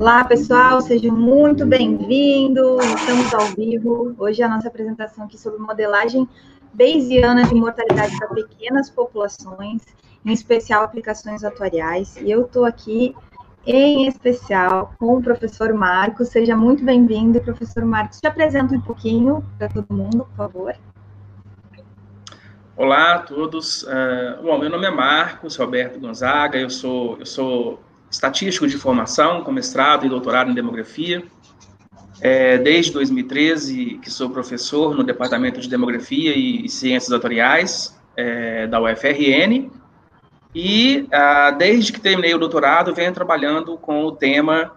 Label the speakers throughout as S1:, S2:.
S1: Olá, pessoal, sejam muito bem-vindos. Estamos ao vivo. Hoje é a nossa apresentação aqui sobre modelagem Bayesiana de mortalidade para pequenas populações, em especial aplicações atuariais. E eu estou aqui, em especial, com o professor Marcos. Seja muito bem-vindo, professor Marcos. Te apresenta um pouquinho para todo mundo, por favor.
S2: Olá a todos. Uh, bom, meu nome é Marcos Roberto Gonzaga, eu sou, eu sou estatístico de formação, com mestrado e doutorado em demografia. É, desde 2013 que sou professor no Departamento de Demografia e Ciências Atuariais é, da UFRN, e ah, desde que terminei o doutorado venho trabalhando com o tema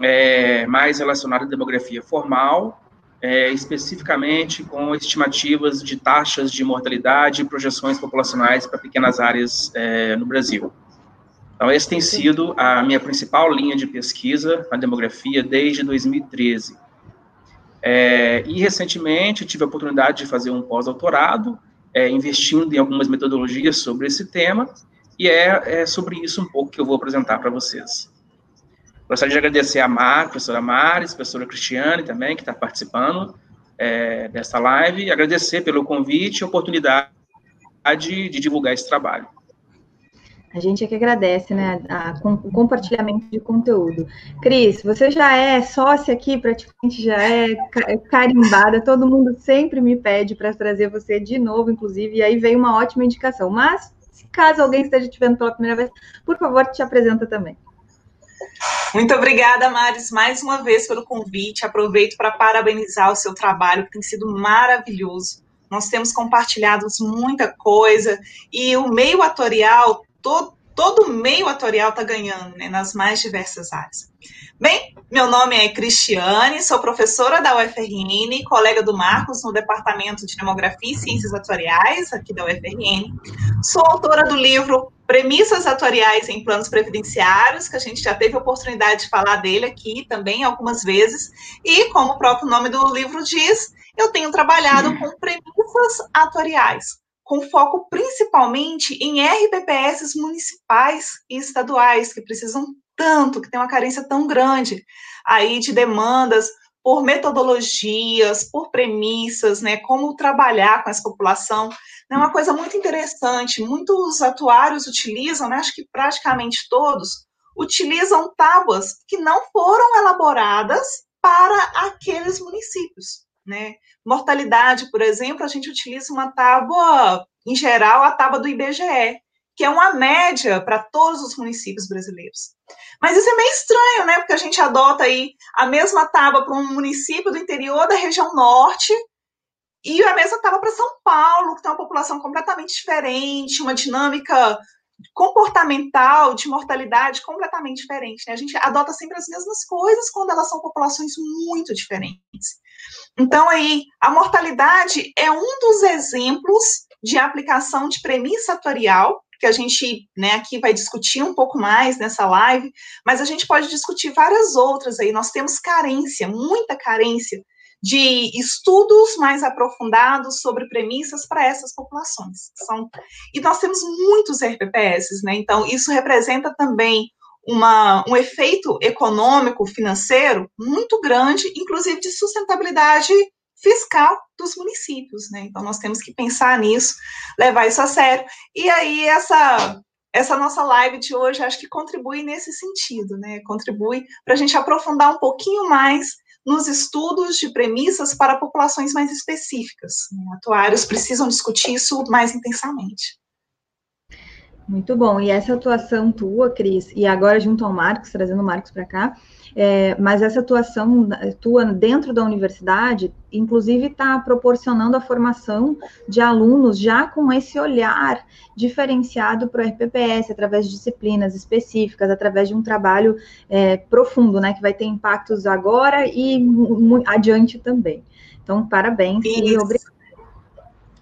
S2: é, mais relacionado à demografia formal é, especificamente com estimativas de taxas de mortalidade e projeções populacionais para pequenas áreas é, no Brasil. Então, essa tem sido a minha principal linha de pesquisa na demografia desde 2013. É, e, recentemente, tive a oportunidade de fazer um pós-doutorado, é, investindo em algumas metodologias sobre esse tema, e é, é sobre isso um pouco que eu vou apresentar para vocês. Gostaria de agradecer a Mar, a professora Maris, professora Cristiane também, que está participando é, dessa live, e agradecer pelo convite e oportunidade de, de divulgar esse trabalho.
S1: A gente é que agradece, né, a, a, o compartilhamento de conteúdo. Cris, você já é sócia aqui, praticamente já é, é carimbada, todo mundo sempre me pede para trazer você de novo, inclusive, e aí veio uma ótima indicação. Mas, caso alguém esteja te vendo pela primeira vez, por favor, te apresenta também.
S3: Muito obrigada, Maris, mais uma vez pelo convite. Aproveito para parabenizar o seu trabalho, que tem sido maravilhoso. Nós temos compartilhado muita coisa e o meio atorial, todo, meio atorial está ganhando né, nas mais diversas áreas. Bem, meu nome é Cristiane, sou professora da UFRN, colega do Marcos no Departamento de Demografia e Ciências Atuariais, aqui da UFRN. Sou autora do livro Premissas Atuariais em Planos Previdenciários, que a gente já teve a oportunidade de falar dele aqui também algumas vezes. E, como o próprio nome do livro diz, eu tenho trabalhado com premissas atuariais, com foco principalmente em RPPS municipais e estaduais, que precisam tanto, que tem uma carência tão grande aí de demandas por metodologias, por premissas, né, como trabalhar com essa população. É uma coisa muito interessante, muitos atuários utilizam, né, acho que praticamente todos, utilizam tábuas que não foram elaboradas para aqueles municípios, né? Mortalidade, por exemplo, a gente utiliza uma tábua, em geral, a tábua do IBGE, que é uma média para todos os municípios brasileiros. Mas isso é meio estranho, né? Porque a gente adota aí a mesma tábua para um município do interior da região norte e a mesma tábua para São Paulo, que tem uma população completamente diferente, uma dinâmica comportamental de mortalidade completamente diferente. Né? A gente adota sempre as mesmas coisas quando elas são populações muito diferentes. Então, aí, a mortalidade é um dos exemplos de aplicação de premissa atorial que a gente, né, aqui vai discutir um pouco mais nessa live, mas a gente pode discutir várias outras aí. Nós temos carência, muita carência de estudos mais aprofundados sobre premissas para essas populações. São, e nós temos muitos RPPS, né? Então, isso representa também uma, um efeito econômico, financeiro muito grande, inclusive de sustentabilidade fiscal dos municípios, né? Então nós temos que pensar nisso, levar isso a sério. E aí essa essa nossa live de hoje acho que contribui nesse sentido, né? Contribui para a gente aprofundar um pouquinho mais nos estudos de premissas para populações mais específicas. Né? Atuários precisam discutir isso mais intensamente.
S1: Muito bom. E essa atuação tua, Cris, e agora junto ao Marcos, trazendo o Marcos para cá, é, mas essa atuação tua dentro da universidade, inclusive, está proporcionando a formação de alunos já com esse olhar diferenciado para o RPPS, através de disciplinas específicas, através de um trabalho é, profundo, né, que vai ter impactos agora e adiante também. Então, parabéns Isso. e obrigada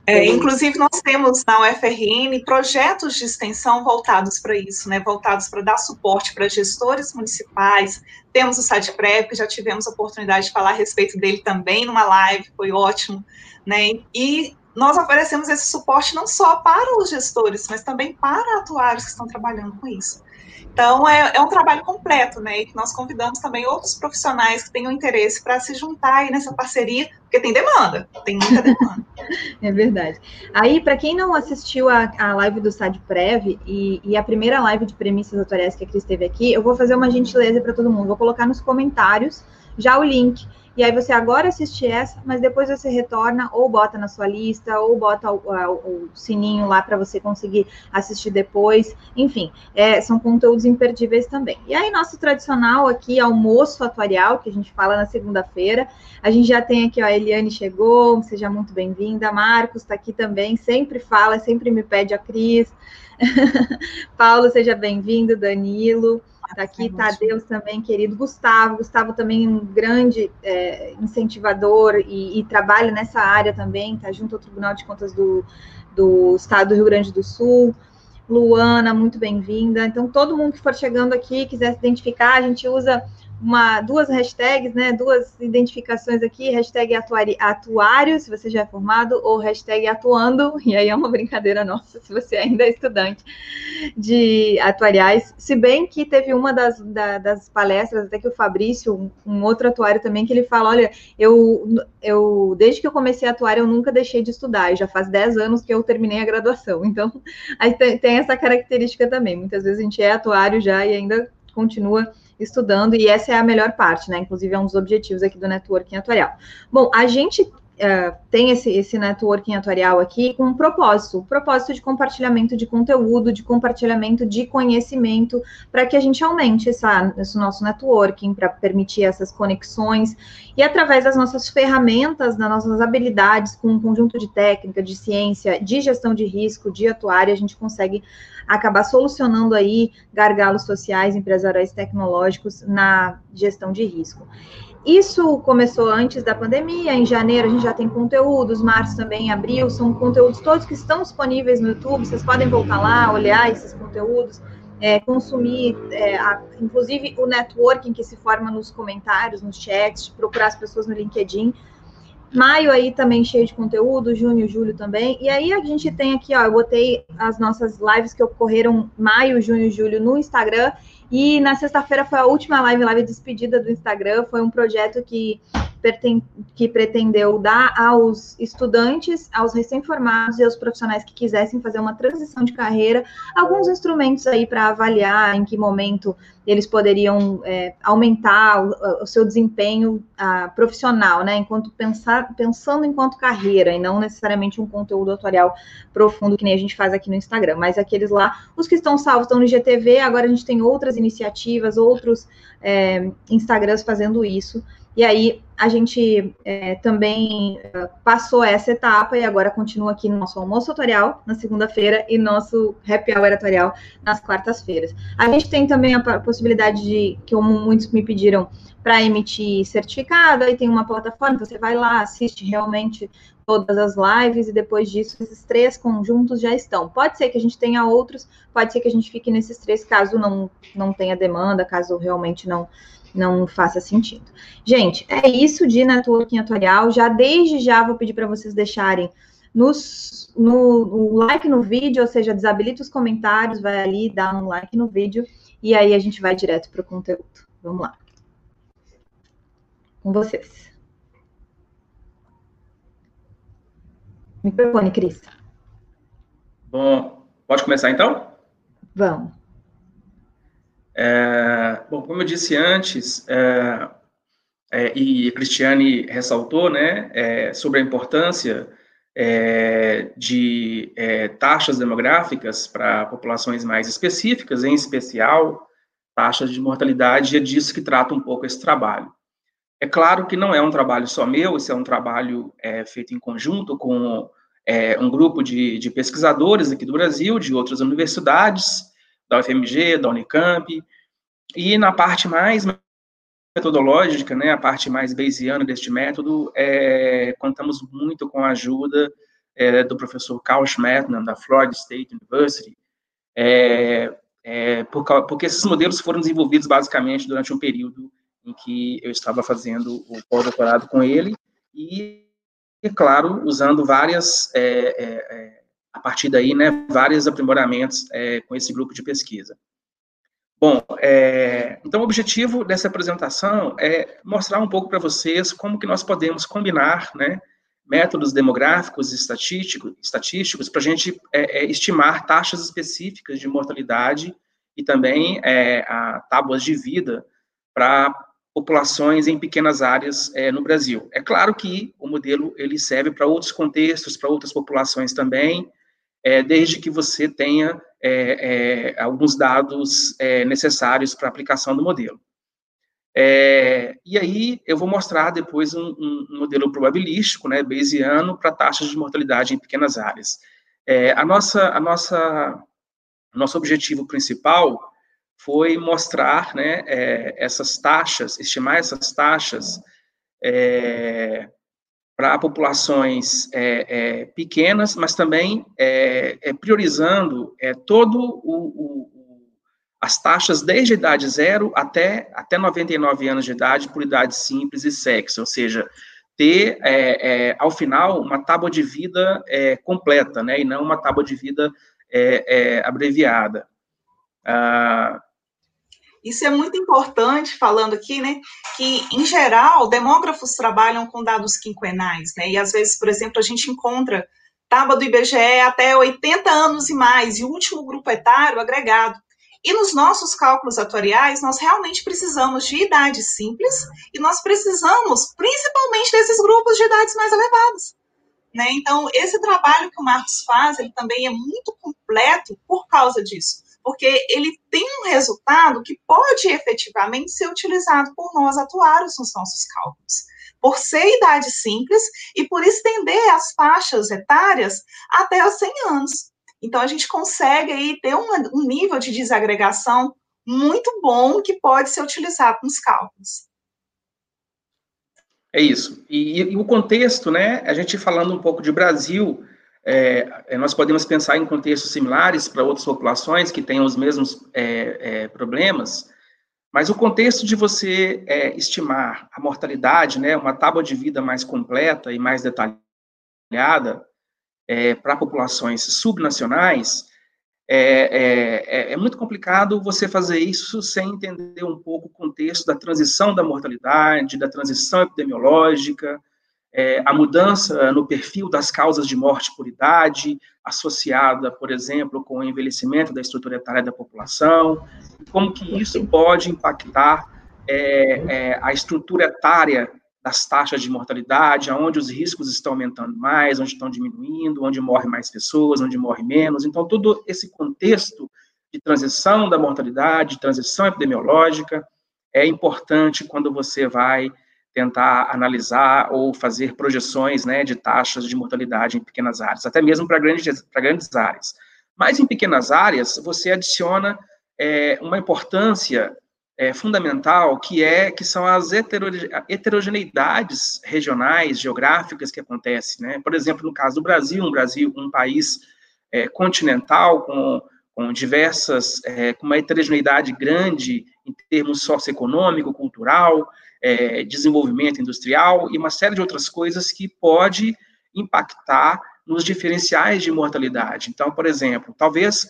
S3: é, inclusive, nós temos na UFRN projetos de extensão voltados para isso, né, voltados para dar suporte para gestores municipais. Temos o SADPREV, que já tivemos a oportunidade de falar a respeito dele também numa live, foi ótimo. Né, e nós oferecemos esse suporte não só para os gestores, mas também para atuários que estão trabalhando com isso. Então, é, é um trabalho completo, né? E que nós convidamos também outros profissionais que tenham interesse para se juntar aí nessa parceria, porque tem demanda, tem muita demanda.
S1: é verdade. Aí, para quem não assistiu a, a live do SAD Prev e, e, a primeira live de premissas atuariais que a Cris teve aqui, eu vou fazer uma gentileza para todo mundo. Vou colocar nos comentários já o link e aí você agora assiste essa, mas depois você retorna ou bota na sua lista, ou bota o, o, o sininho lá para você conseguir assistir depois. Enfim, é, são conteúdos imperdíveis também. E aí, nosso tradicional aqui, almoço atuarial, que a gente fala na segunda-feira. A gente já tem aqui, ó, a Eliane chegou, seja muito bem-vinda. Marcos está aqui também, sempre fala, sempre me pede a Cris. Paulo, seja bem-vindo, Danilo. Está aqui Tadeus também, querido Gustavo. Gustavo também um grande é, incentivador e, e, trabalha nessa área também, está junto ao Tribunal de Contas do, do Estado do Rio Grande do Sul. Luana, muito bem-vinda. Então, todo mundo que for chegando aqui, quiser se identificar, a gente usa uma, duas hashtags, né, duas identificações aqui, hashtag atuari, atuário, se você já é formado, ou hashtag atuando, e aí é uma brincadeira nossa, se você ainda é estudante de atuariais, se bem que teve uma das, da, das palestras, até que o Fabrício, um, um, outro atuário também, que ele fala, olha, eu, eu, desde que eu comecei a atuar, eu nunca deixei de estudar, já faz 10 anos que eu terminei a graduação, então, aí tem, tem essa característica também, muitas vezes a gente é atuário já e ainda continua estudando, e essa é a melhor parte, né? Inclusive, é um dos objetivos aqui do networking atuarial. Bom, a gente Uh, tem esse, esse networking atuarial aqui com um propósito, um propósito de compartilhamento de conteúdo, de compartilhamento de conhecimento, para que a gente aumente essa, esse nosso networking, para permitir essas conexões, e através das nossas ferramentas, das nossas habilidades, com um conjunto de técnica, de ciência, de gestão de risco, de atuária, a gente consegue acabar solucionando aí gargalos sociais, empresariais tecnológicos na gestão de risco. Isso começou antes da pandemia, em janeiro a gente já tem conteúdos, março também, abril, são conteúdos todos que estão disponíveis no YouTube, vocês podem voltar lá, olhar esses conteúdos, é, consumir, é, a, inclusive o networking que se forma nos comentários, nos chats, procurar as pessoas no LinkedIn, Maio aí também cheio de conteúdo, junho, julho também. E aí a gente tem aqui, ó, eu botei as nossas lives que ocorreram maio, junho, julho no Instagram. E na sexta-feira foi a última live, live despedida do Instagram. Foi um projeto que que pretendeu dar aos estudantes, aos recém-formados e aos profissionais que quisessem fazer uma transição de carreira, alguns instrumentos aí para avaliar em que momento eles poderiam é, aumentar o, o, seu desempenho uh, profissional, né? Enquanto pensar, pensando enquanto carreira e não necessariamente um conteúdo tutorial profundo que nem a gente faz aqui no Instagram, mas aqueles lá, os que estão salvos estão no IGTV, agora a gente tem outras iniciativas, outros é, Instagrams fazendo isso. E aí a gente é, também é, passou essa etapa e agora continua aqui no nosso almoço tutorial na segunda-feira e nosso happy hour tutorial nas quartas-feiras. A gente tem também a possibilidade de, que muitos me pediram para emitir certificado, aí tem uma plataforma, você vai lá, assiste realmente todas as lives e depois disso esses três conjuntos já estão. Pode ser que a gente tenha outros, pode ser que a gente fique nesses três caso não, não tenha demanda, caso realmente não não faça sentido. Gente, é isso de networking atuarial. Já desde já vou pedir para vocês deixarem nos, no, no, like no vídeo, ou seja, desabilita os comentários, vai ali, dá um like no vídeo, e aí a gente vai direto para o conteúdo. Vamos lá. Com vocês. Microfone, Cris.
S2: Bom, pode começar então?
S1: Vamos.
S2: É, bom, como eu disse antes, é, é, e a Cristiane ressaltou, né, é, sobre a importância é, de é, taxas demográficas para populações mais específicas, em especial taxas de mortalidade, e é disso que trata um pouco esse trabalho. É claro que não é um trabalho só meu, esse é um trabalho feito em conjunto com um grupo de, de pesquisadores aqui do Brasil, de outras universidades, da UFMG, da Unicamp, e na parte mais metodológica, né, a parte mais bayesiana deste método, é, contamos muito com a ajuda é, do professor Carl Schmettner, da Florida State University, é, é, por, porque esses modelos foram desenvolvidos basicamente durante um período em que eu estava fazendo o pós-doutorado com ele, e e, claro, usando várias, é, é, é, a partir daí, né, vários aprimoramentos é, com esse grupo de pesquisa. Bom, é, então o objetivo dessa apresentação é mostrar um pouco para vocês como que nós podemos combinar, né, métodos demográficos e estatísticos, estatísticos para a gente é, estimar taxas específicas de mortalidade e também a tábuas de vida para populações em pequenas áreas é, no Brasil. É claro que o modelo ele serve para outros contextos, para outras populações também, é, desde que você tenha é, é alguns dados é, necessários para a aplicação do modelo. É, e aí eu vou mostrar depois um, um modelo probabilístico, né, bayesiano, para taxas de mortalidade em pequenas áreas. a nossa, a nossa, nosso objetivo principal foi mostrar né, essas taxas, estimar essas taxas é, para populações é, é, pequenas, mas também é, é, priorizando todo o, o, as taxas desde a idade zero até, até 99 anos de idade por idade simples e sexo, ou seja, ter, ao final, uma tábua de vida completa, né, e não uma tábua de vida abreviada. Ah,
S3: isso é muito importante, falando aqui, né, que, em geral, demógrafos trabalham com dados quinquenais, né, e às vezes, por exemplo, a gente encontra tábua do IBGE até 80 anos e mais, e o último grupo etário agregado. E nos nossos cálculos atuariais, nós realmente precisamos de idade simples e nós precisamos principalmente desses grupos de idades mais elevadas. Né? Então, esse trabalho que o Marcos faz, ele também é muito completo por causa disso porque ele tem um resultado que pode efetivamente ser utilizado por nós atuários nos nossos cálculos. Por ser idade simples e por estender as faixas etárias até os 100 anos. Então, a gente consegue aí ter um, um nível de desagregação muito bom que pode ser utilizado nos cálculos.
S2: É isso. E, e, o contexto, né? A gente falando um pouco de Brasil, é, é, nós podemos pensar em contextos similares para outras populações que tenham os mesmos é, é, problemas, mas o contexto de você é, estimar a mortalidade, né, uma tábua de vida mais completa e mais detalhada é, para populações subnacionais, é, é, muito complicado você fazer isso sem entender um pouco o contexto da transição da mortalidade, da transição epidemiológica, é, a mudança no perfil das causas de morte por idade, associada, por exemplo, com o envelhecimento da estrutura etária da população, como que isso pode impactar é, é, a estrutura etária das taxas de mortalidade, aonde os riscos estão aumentando mais, onde estão diminuindo, onde morrem mais pessoas, onde morre menos. Então, todo esse contexto de transição da mortalidade, de transição epidemiológica, é importante quando você vai tentar analisar ou fazer projeções né, de taxas de mortalidade em pequenas áreas, até mesmo para grandes, grandes áreas. Mas em pequenas áreas, você adiciona é, uma importância é, fundamental, que é que são as heterogeneidades regionais, geográficas que acontecem. Né? Por exemplo, no caso do Brasil, um Brasil, um país é, continental, com, com diversas, é, com uma heterogeneidade grande em termos socioeconômico, cultural, é, desenvolvimento industrial e uma série de outras coisas que pode impactar nos diferenciais de mortalidade. Então, por exemplo, talvez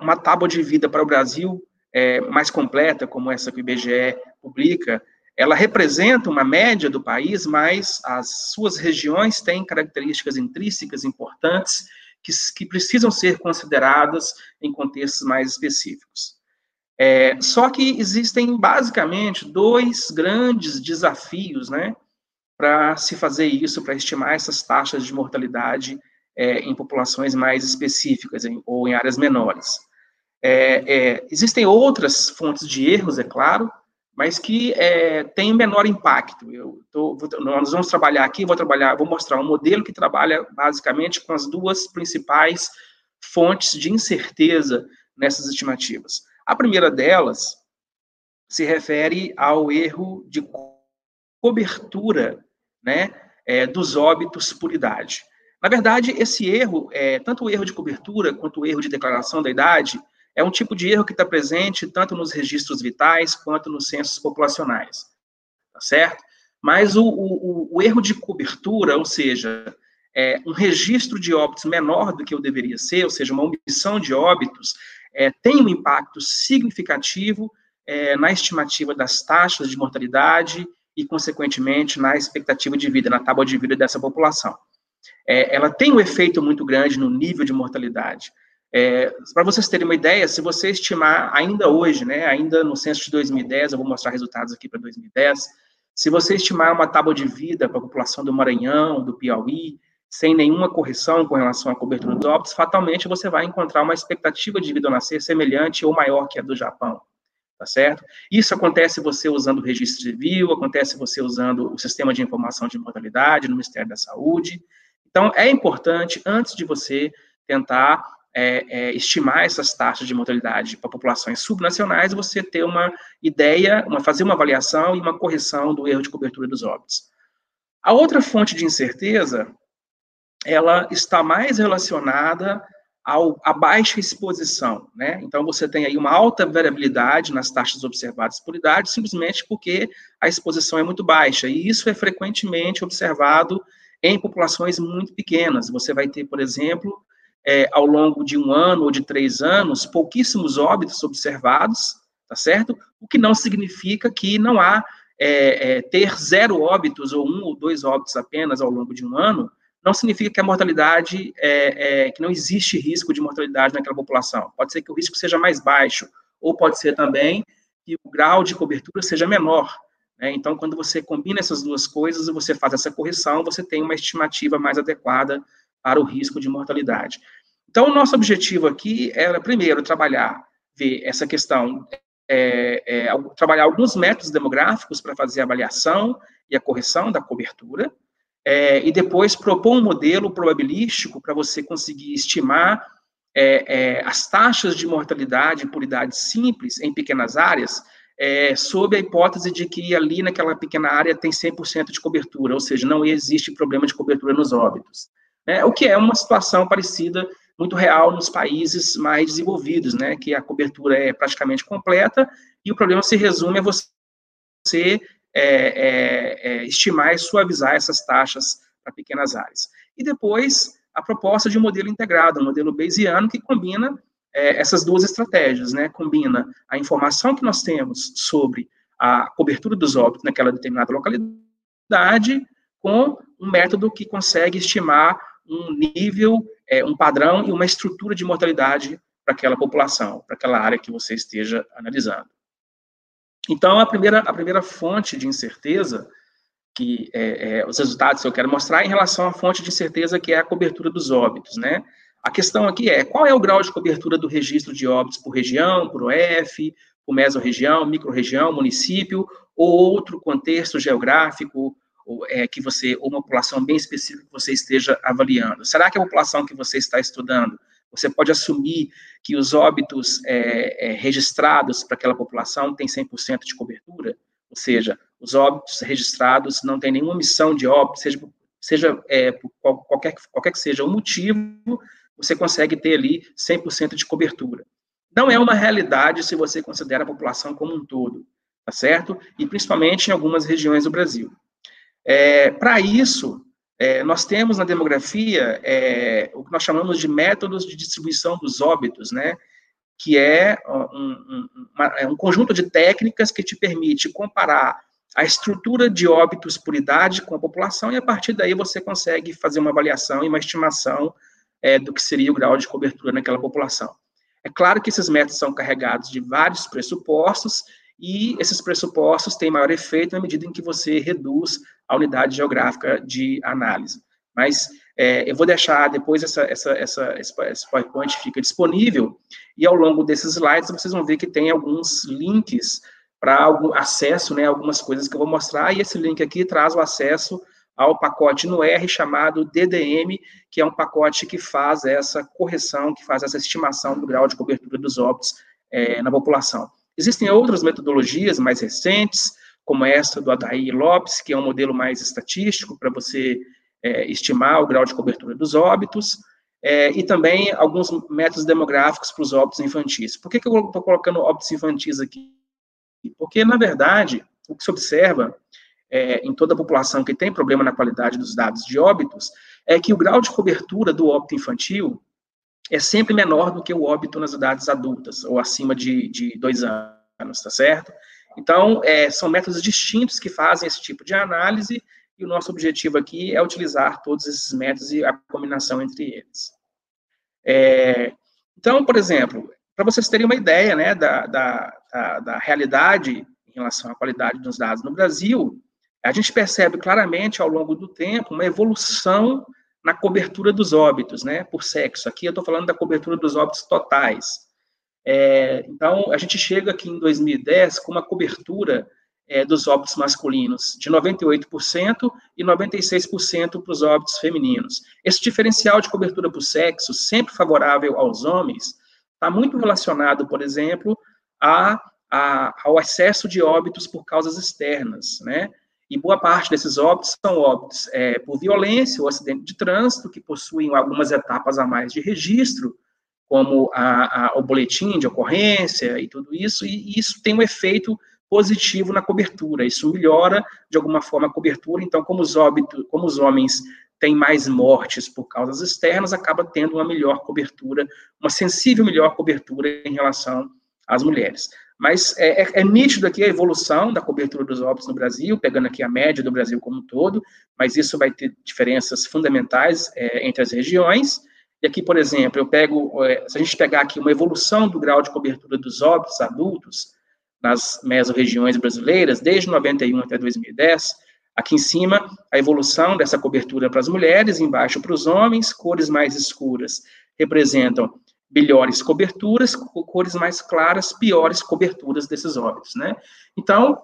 S2: uma tábua de vida para o Brasil é, mais completa, como essa que o IBGE publica, ela representa uma média do país, mas as suas regiões têm características intrínsecas importantes que, que precisam ser consideradas em contextos mais específicos. É, só que existem basicamente dois grandes desafios, né, para se fazer isso, para estimar essas taxas de mortalidade é, em populações mais específicas em, ou em áreas menores. É, é existem outras fontes de erros, é claro, mas que é, têm menor impacto. Eu tô, vou, nós vamos trabalhar aqui, vou trabalhar, vou mostrar um modelo que trabalha basicamente com as duas principais fontes de incerteza nessas estimativas. A primeira delas se refere ao erro de cobertura né, é, dos óbitos por idade. Na verdade, esse erro, é, tanto o erro de cobertura quanto o erro de declaração da idade, é um tipo de erro que está presente tanto nos registros vitais quanto nos censos populacionais. Tá certo? mas o, o, o erro de cobertura, ou seja, é, um registro de óbitos menor do que o deveria ser, ou seja, uma omissão de óbitos, é, tem um impacto significativo é, na estimativa das taxas de mortalidade e, consequentemente, na expectativa de vida, na tábua de vida dessa população. É, ela tem um efeito muito grande no nível de mortalidade. É, Para vocês terem uma ideia, se você estimar ainda hoje, né, ainda no censo de 2010, eu vou mostrar resultados aqui para 2010, se você estimar uma tábua de vida para a população do Maranhão, do Piauí, sem nenhuma correção com relação à cobertura dos óbitos, fatalmente você vai encontrar uma expectativa de vida ao nascer semelhante ou maior que a do Japão tá certo? Isso acontece você usando o registro civil, acontece você usando o sistema de informação de mortalidade no Ministério da Saúde. Então, é importante, antes de você tentar é, é, estimar essas taxas de mortalidade para populações subnacionais, você ter uma ideia, uma, fazer uma avaliação e uma correção do erro de cobertura dos óbitos. A outra fonte de incerteza, ela está mais relacionada ao, a baixa exposição, né? Então, você tem aí uma alta variabilidade nas taxas observadas por idade, simplesmente porque a exposição é muito baixa, e isso é frequentemente observado em populações muito pequenas. Você vai ter, por exemplo, é, ao longo de um ano ou de três anos, pouquíssimos óbitos observados, tá certo? O que não significa que não há é, é, ter zero óbitos ou um ou dois óbitos apenas ao longo de um ano, não significa que a mortalidade, é, é, que não existe risco de mortalidade naquela população. Pode ser que o risco seja mais baixo, ou pode ser também que o grau de cobertura seja menor. Né? Então, quando você combina essas duas coisas e você faz essa correção, você tem uma estimativa mais adequada para o risco de mortalidade. Então, o nosso objetivo aqui era, primeiro, trabalhar, ver essa questão, é, é, trabalhar alguns métodos demográficos para fazer a avaliação e a correção da cobertura, é, e depois propor um modelo probabilístico para você conseguir estimar é, é, as taxas de mortalidade por idade simples em pequenas áreas, é, sob a hipótese de que ali naquela pequena área tem 100% de cobertura, ou seja, não existe problema de cobertura nos óbitos. Né? O que é uma situação parecida, muito real nos países mais desenvolvidos, né? que a cobertura é praticamente completa e o problema se resume a você é, é, é, estimar e suavizar essas taxas para pequenas áreas. E depois, a proposta de um modelo integrado, um modelo Bayesiano, que combina é, essas duas estratégias, né? Combina a informação que nós temos sobre a cobertura dos óbitos naquela determinada localidade com um método que consegue estimar um nível, é, um padrão e uma estrutura de mortalidade para aquela população, para aquela área que você esteja analisando. Então, a primeira, a primeira fonte de incerteza, que é, é, os resultados que eu quero mostrar, é em relação à fonte de incerteza, que é a cobertura dos óbitos, né? A questão aqui é, qual é o grau de cobertura do registro de óbitos por região, por OF, por mesorregião, microrregião, município, ou outro contexto geográfico, ou, é, que você, ou uma população bem específica que você esteja avaliando? Será que a população que você está estudando você pode assumir que os óbitos é, é, registrados para aquela população têm 100% de cobertura, ou seja, os óbitos registrados não têm nenhuma omissão de óbito, seja, seja é, qualquer, qualquer que seja o motivo, você consegue ter ali 100% de cobertura. Não é uma realidade se você considera a população como um todo, tá certo? E principalmente em algumas regiões do Brasil. É, para isso, é, nós temos na demografia é, o que nós chamamos de métodos de distribuição dos óbitos, né? Que é um, um, uma, é um conjunto de técnicas que te permite comparar a estrutura de óbitos por idade com a população e a partir daí você consegue fazer uma avaliação e uma estimação é, do que seria o grau de cobertura naquela população. É claro que esses métodos são carregados de vários pressupostos e esses pressupostos têm maior efeito na medida em que você reduz a unidade geográfica de análise. Mas é, eu vou deixar depois essa, essa, essa, esse PowerPoint fica disponível, e ao longo desses slides vocês vão ver que tem alguns links para algum acesso, né, algumas coisas que eu vou mostrar, e esse link aqui traz o acesso ao pacote no R chamado DDM, que é um pacote que faz essa correção, que faz essa estimação do grau de cobertura dos óbitos é, na população. Existem outras metodologias mais recentes, como essa do Adair Lopes, que é um modelo mais estatístico para você é, estimar o grau de cobertura dos óbitos, é, e também alguns métodos demográficos para os óbitos infantis. Por que, que eu estou colocando óbitos infantis aqui? Porque, na verdade, o que se observa é, em toda a população que tem problema na qualidade dos dados de óbitos, é que o grau de cobertura do óbito infantil é sempre menor do que o óbito nas idades adultas, ou acima de, de dois anos, tá certo? Então, é, são métodos distintos que fazem esse tipo de análise, e o nosso objetivo aqui é utilizar todos esses métodos e a combinação entre eles. É, então, por exemplo, para vocês terem uma ideia né, da, da, da, da realidade em relação à qualidade dos dados no Brasil, a gente percebe claramente ao longo do tempo uma evolução na cobertura dos óbitos, né, por sexo. Aqui eu estou falando da cobertura dos óbitos totais. É, então, a gente chega aqui em 2010 com uma cobertura é, dos óbitos masculinos de 98% e 96% para os óbitos femininos. Esse diferencial de cobertura por sexo, sempre favorável aos homens, está muito relacionado, por exemplo, a, a, ao excesso de óbitos por causas externas, né? E boa parte desses óbitos são óbitos é, por violência ou acidente de trânsito, que possuem algumas etapas a mais de registro, como a, a, o boletim de ocorrência e tudo isso, e isso tem um efeito positivo na cobertura. Isso melhora, de alguma forma, a cobertura. Então, como os, óbitos, como os homens têm mais mortes por causas externas, acaba tendo uma melhor cobertura, uma sensível melhor cobertura em relação às mulheres. Mas é, é, é, nítido aqui a evolução da cobertura dos óbitos no Brasil, pegando aqui a média do Brasil como um todo, mas isso vai ter diferenças fundamentais é, entre as regiões. E aqui, por exemplo, eu pego, é, se a gente pegar aqui uma evolução do grau de cobertura dos óbitos adultos nas mesorregiões brasileiras, desde 91 até 2010, aqui em cima, a evolução dessa cobertura para as mulheres, embaixo para os homens, cores mais escuras representam melhores coberturas, cores mais claras, piores coberturas desses óbitos, né? Então,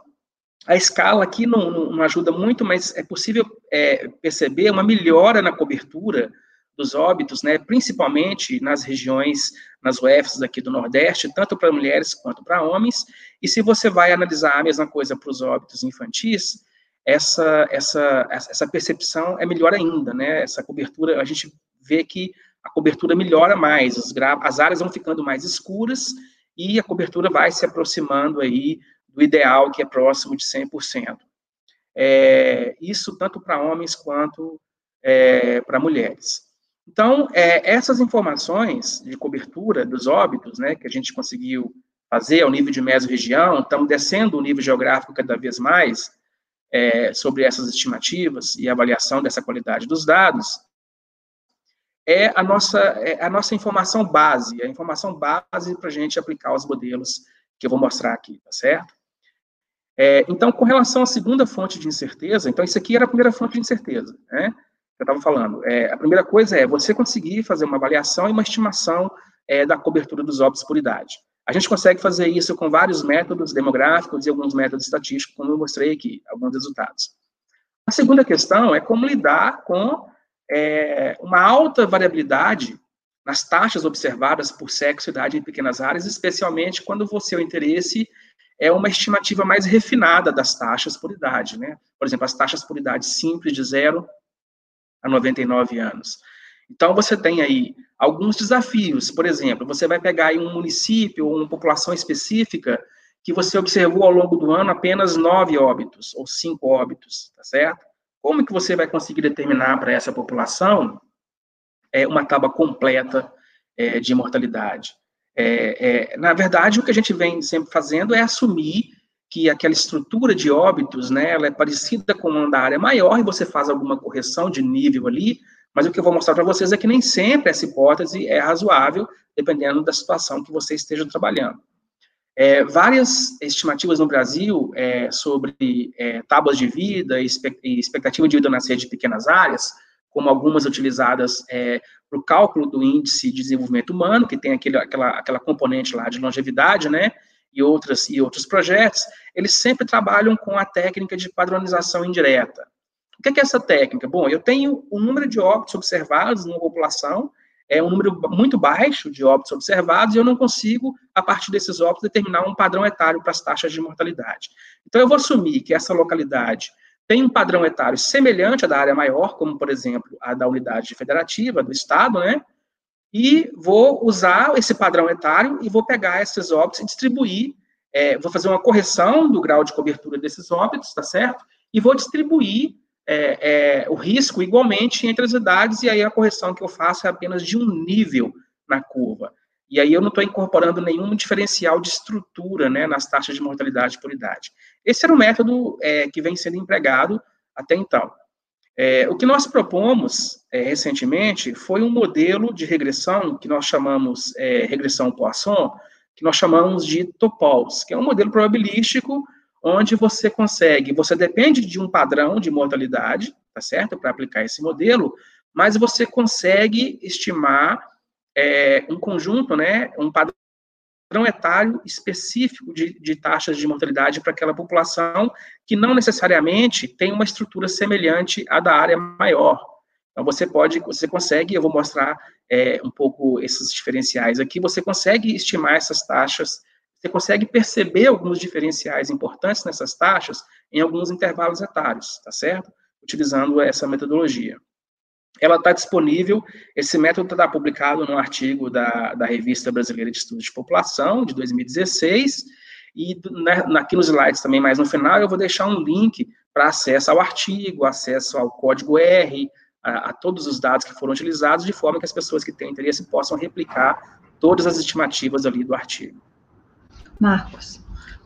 S2: a escala aqui não, não ajuda muito, mas é possível é, perceber uma melhora na cobertura dos óbitos, né, principalmente nas regiões, nas UFs aqui do Nordeste, tanto para mulheres quanto para homens, e se você vai analisar a mesma coisa para os óbitos infantis, essa, essa, essa percepção é melhor ainda, né, essa cobertura, a gente vê que a cobertura melhora mais, as, as áreas vão ficando mais escuras e a cobertura vai se aproximando aí do ideal, que é próximo de 100%. É, isso tanto para homens quanto é, para mulheres. Então, é, essas informações de cobertura dos óbitos, né, que a gente conseguiu fazer ao nível de mesorregião, estamos descendo o nível geográfico cada vez mais é, sobre essas estimativas e avaliação dessa qualidade dos dados, é a nossa, é a nossa informação base, a informação base para a gente aplicar os modelos que eu vou mostrar aqui, tá certo? É, então, com relação à segunda fonte de incerteza, então isso aqui era a primeira fonte de incerteza, né? Eu estava falando. É, a primeira coisa é você conseguir fazer uma avaliação e uma estimação é, da cobertura dos óbitos por idade. A gente consegue fazer isso com vários métodos demográficos e alguns métodos estatísticos, como eu mostrei aqui, alguns resultados. A segunda questão é como lidar com é, uma alta variabilidade nas taxas observadas por sexo e idade em pequenas áreas, especialmente quando o seu interesse é uma estimativa mais refinada das taxas por idade, né? Por exemplo, as taxas por idade simples de 0 a 99 anos. Então, você tem aí alguns desafios. Por exemplo, você vai pegar aí um município ou uma população específica que você observou ao longo do ano apenas nove óbitos ou cinco óbitos, tá certo? Como que você vai conseguir determinar para essa população é, uma tábua completa é, de mortalidade? É, é, na verdade, o que a gente vem sempre fazendo é assumir que aquela estrutura de óbitos, né, ela é parecida com uma da área maior e você faz alguma correção de nível ali, mas o que eu vou mostrar para vocês é que nem sempre essa hipótese é razoável, dependendo da situação que você esteja trabalhando. É, várias estimativas no Brasil é, sobre é, tábuas de vida e expectativa de vida nas redes de pequenas áreas, como algumas utilizadas é, para o cálculo do índice de desenvolvimento humano, que tem aquele, aquela, aquela componente lá de longevidade, né, e, outras, e outros projetos, eles sempre trabalham com a técnica de padronização indireta. O que é essa técnica? Bom, eu tenho o número de óbitos observados numa população, é um número muito baixo de óbitos observados e eu não consigo, a partir desses óbitos, determinar um padrão etário para as taxas de mortalidade. Então, eu vou assumir que essa localidade tem um padrão etário semelhante à da área maior, como, por exemplo, a da unidade federativa, do Estado, né? E vou usar esse padrão etário e vou pegar esses óbitos e distribuir, é, vou fazer uma correção do grau de cobertura desses óbitos, tá certo? e vou distribuir é, é, o risco igualmente entre as idades, e aí a correção que eu faço é apenas de um nível na curva. E aí eu não estou incorporando nenhum diferencial de estrutura né, nas taxas de mortalidade por idade. Esse era o método é, que vem sendo empregado até então. É, o que nós propomos é, recentemente foi um modelo de regressão que nós chamamos é, regressão Poisson, que nós chamamos de Topols, que é um modelo probabilístico onde você consegue, você depende de um padrão de mortalidade, tá certo, para aplicar esse modelo, mas você consegue estimar é, um conjunto, né, um padrão etário específico de, de taxas de mortalidade para aquela população que não necessariamente tem uma estrutura semelhante à da área maior. Então, você pode, você consegue, eu vou mostrar é, um pouco esses diferenciais aqui, você consegue estimar essas taxas, você consegue perceber alguns diferenciais importantes nessas taxas em alguns intervalos etários, tá certo? Utilizando essa metodologia ela está disponível, esse método está publicado no artigo da, da Revista Brasileira de Estudos de População, de 2016, e na, aqui nos slides também, mais no final, eu vou deixar um link para acesso ao artigo, acesso ao código R, a, a, todos os dados que foram utilizados, de forma que as pessoas que têm interesse possam replicar todas as estimativas ali do artigo.
S3: Marcos.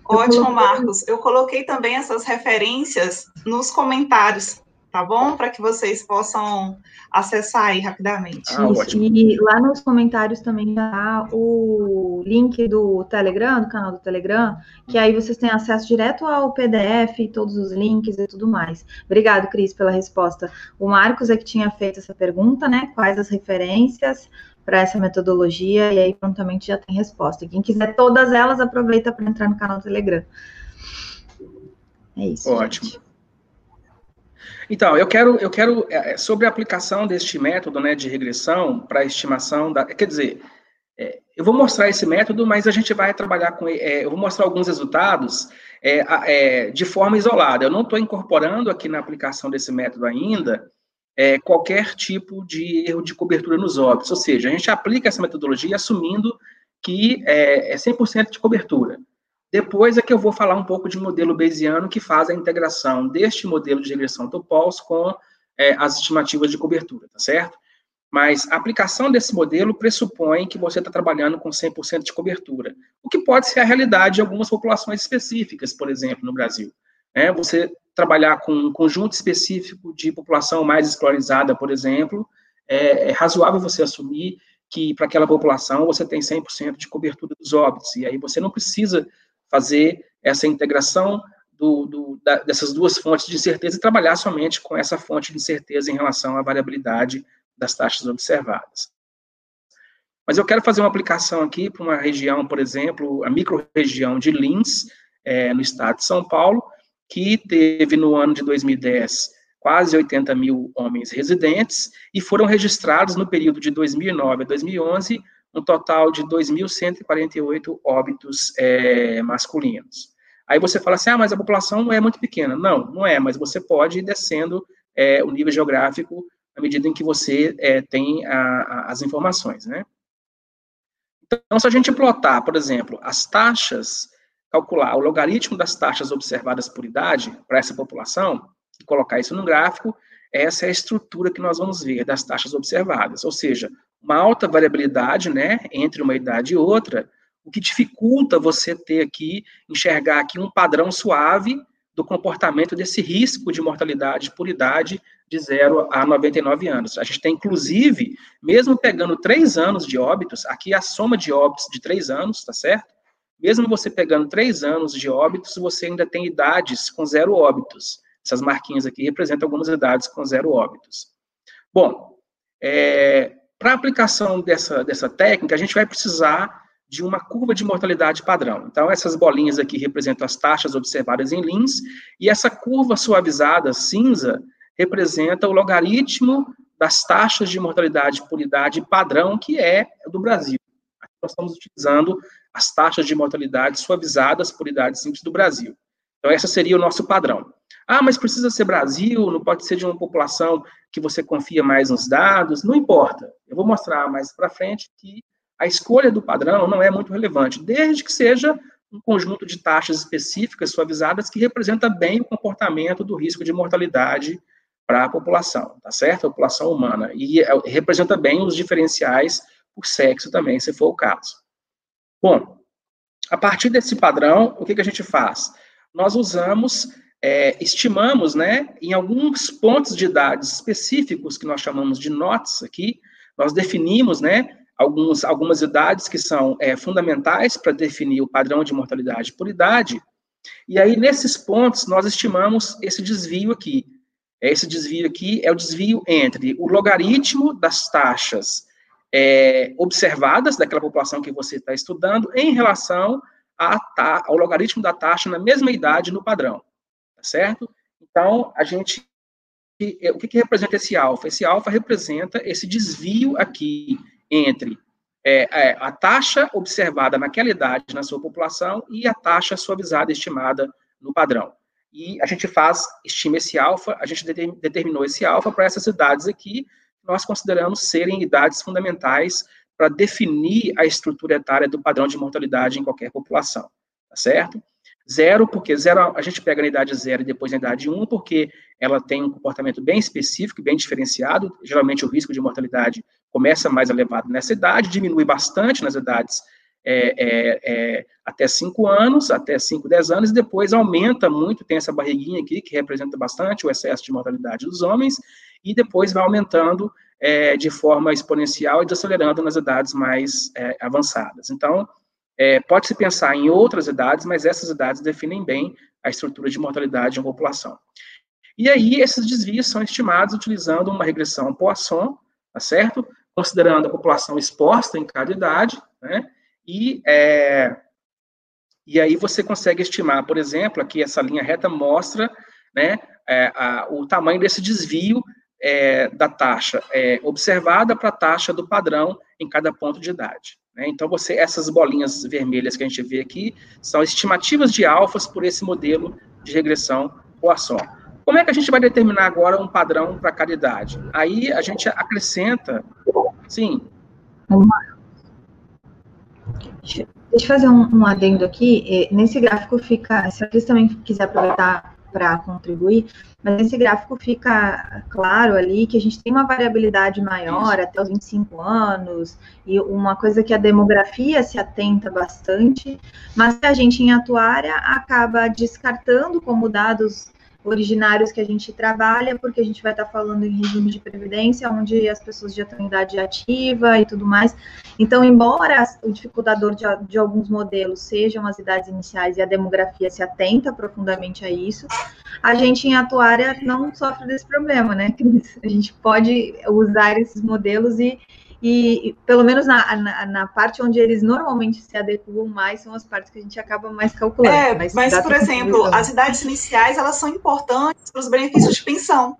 S3: Ótimo, Marcos. Eu coloquei também essas referências nos comentários tá bom? Para que vocês possam acessar aí rapidamente.
S1: Ah, Isso, e lá nos comentários também tá o link do Telegram, do canal do Telegram, que aí vocês têm acesso direto ao PDF, todos os links e tudo mais. Obrigado, Cris, pela resposta. O Marcos é que tinha feito essa pergunta, né? Quais as referências para essa metodologia, e aí prontamente já tem resposta. Quem quiser todas elas, aproveita para entrar no canal do Telegram.
S2: É isso. Ótimo. Gente. Então, eu quero, eu quero é, é, sobre a aplicação deste método né, de regressão para estimação da. Quer dizer, é, eu vou mostrar esse método, mas a gente vai trabalhar com. É, eu vou mostrar alguns resultados é, é de forma isolada. Eu não estou incorporando aqui na aplicação desse método ainda qualquer tipo de erro de cobertura nos óbitos. Ou seja, a gente aplica essa metodologia assumindo que é, é 100% de cobertura. Depois é que eu vou falar um pouco de modelo Bayesiano, que faz a integração deste modelo de regressão Topos com é, as estimativas de cobertura, tá certo? Mas a aplicação desse modelo pressupõe que você está trabalhando com 100% de cobertura, o que pode ser a realidade de algumas populações específicas, por exemplo, no Brasil. É, você trabalhar com um conjunto específico de população mais escolarizada, por exemplo, é, é razoável você assumir que para aquela população você tem 100% de cobertura dos óbitos, e aí você não precisa fazer essa integração do, do, da, dessas duas fontes de incerteza e trabalhar somente com essa fonte de incerteza em relação à variabilidade das taxas observadas. Mas eu quero fazer uma aplicação aqui para uma região, por exemplo, a microrregião de Lins, é, no estado de São Paulo, que teve no ano de 2010 quase 80 mil homens residentes e foram registrados no período de 2009 a 2011 um total de 2.148 óbitos é, masculinos. Aí você fala assim, ah, mas a população é muito pequena. Não, não é, mas você pode ir descendo é, o nível geográfico à medida em que você é, tem a, a, as informações, né? Então, se a gente plotar, por exemplo, as taxas, calcular o logaritmo das taxas observadas por idade para essa população, e colocar isso no gráfico, essa é a estrutura que nós vamos ver das taxas observadas, ou seja, uma alta variabilidade, né, entre uma idade e outra, o que dificulta você ter aqui, enxergar aqui um padrão suave do comportamento desse risco de mortalidade por idade de 0 a 99 anos. A gente tem, inclusive, mesmo pegando três anos de óbitos, aqui a soma de óbitos de três anos, tá certo? Mesmo você pegando três anos de óbitos, você ainda tem idades com zero óbitos. Essas marquinhas aqui representam algumas idades com zero óbitos. Bom, é, para a aplicação dessa, dessa técnica, a gente vai precisar de uma curva de mortalidade padrão. Então, essas bolinhas aqui representam as taxas observadas em Lins, e essa curva suavizada cinza representa o logaritmo das taxas de mortalidade por idade padrão, que é do Brasil. Aqui nós estamos utilizando as taxas de mortalidade suavizadas por idade simples do Brasil. Então, esse seria o nosso padrão. Ah, mas precisa ser Brasil, não pode ser de uma população que você confia mais nos dados, não importa. Eu vou mostrar mais para frente que a escolha do padrão não é muito relevante, desde que seja um conjunto de taxas específicas suavizadas que representa bem o comportamento do risco de mortalidade para a população, tá certo? A população humana. E é, representa bem os diferenciais por sexo também, se for o caso. Bom, a partir desse padrão, o que, que a gente faz? Nós usamos, é, estimamos, né, em alguns pontos de idades específicos, que nós chamamos de NOTs aqui, nós definimos, né, alguns, algumas idades que são é, fundamentais para definir o padrão de mortalidade por idade, e aí, nesses pontos, nós estimamos esse desvio aqui. Esse desvio aqui é o desvio entre o logaritmo das taxas é, observadas daquela população que você está estudando em relação a, ao logaritmo da taxa na mesma idade no padrão, tá certo? Então, a gente, o que, que representa esse alfa? Esse alfa representa esse desvio aqui entre é, é, a taxa observada naquela idade na sua população e a taxa suavizada estimada no padrão. E a gente faz, estima esse alfa, a gente determinou esse alfa para essas idades aqui, nós consideramos serem idades fundamentais para definir a estrutura etária do padrão de mortalidade em qualquer população, tá certo? Zero, porque zero, a gente pega na idade zero e depois na idade um, porque ela tem um comportamento bem específico, bem diferenciado. Geralmente o risco de mortalidade começa mais elevado nessa idade, diminui bastante nas idades é, é, é, até 5 anos, até 5, 10 anos, e depois aumenta muito, tem essa barriguinha aqui, que representa bastante o excesso de mortalidade dos homens, e depois vai aumentando é, de forma exponencial e desacelerando nas idades mais é, avançadas. Então, é, pode-se pensar em outras idades, mas essas idades definem bem a estrutura de mortalidade de uma população. E aí, esses desvios são estimados utilizando uma regressão Poisson, tá certo? Considerando a população exposta em cada idade, né? E, é, e aí você consegue estimar, por exemplo, aqui essa linha reta mostra né, é, a, o tamanho desse desvio é, da taxa é, observada para a taxa do padrão em cada ponto de idade. Né? Então, você, essas bolinhas vermelhas que a gente vê aqui são estimativas de alfas por esse modelo de regressão Poisson. Como é que a gente vai determinar agora um padrão para cada idade? Aí a gente acrescenta, sim.
S1: Deixa eu fazer um, um adendo aqui. Nesse gráfico fica, se a também quiser aproveitar para contribuir, mas nesse gráfico fica claro ali que a gente tem uma variabilidade maior Isso. até os 25 anos, e uma coisa que a demografia se atenta bastante, mas que a gente em atuária acaba descartando como dados originários que a gente trabalha, porque a gente vai estar falando em regime de previdência, onde as pessoas já têm idade ativa e tudo mais. Então, embora o dificultador de, de alguns modelos sejam as idades iniciais e a demografia se atenta profundamente a isso, a gente em atuária não sofre desse problema, né, Cris? A gente pode usar esses modelos e e pelo menos na, na, na, parte onde eles normalmente se adequam mais são as partes que a gente acaba mais calculando.
S3: É, mas, mas por exemplo, as idades iniciais elas são importantes para os benefícios de pensão,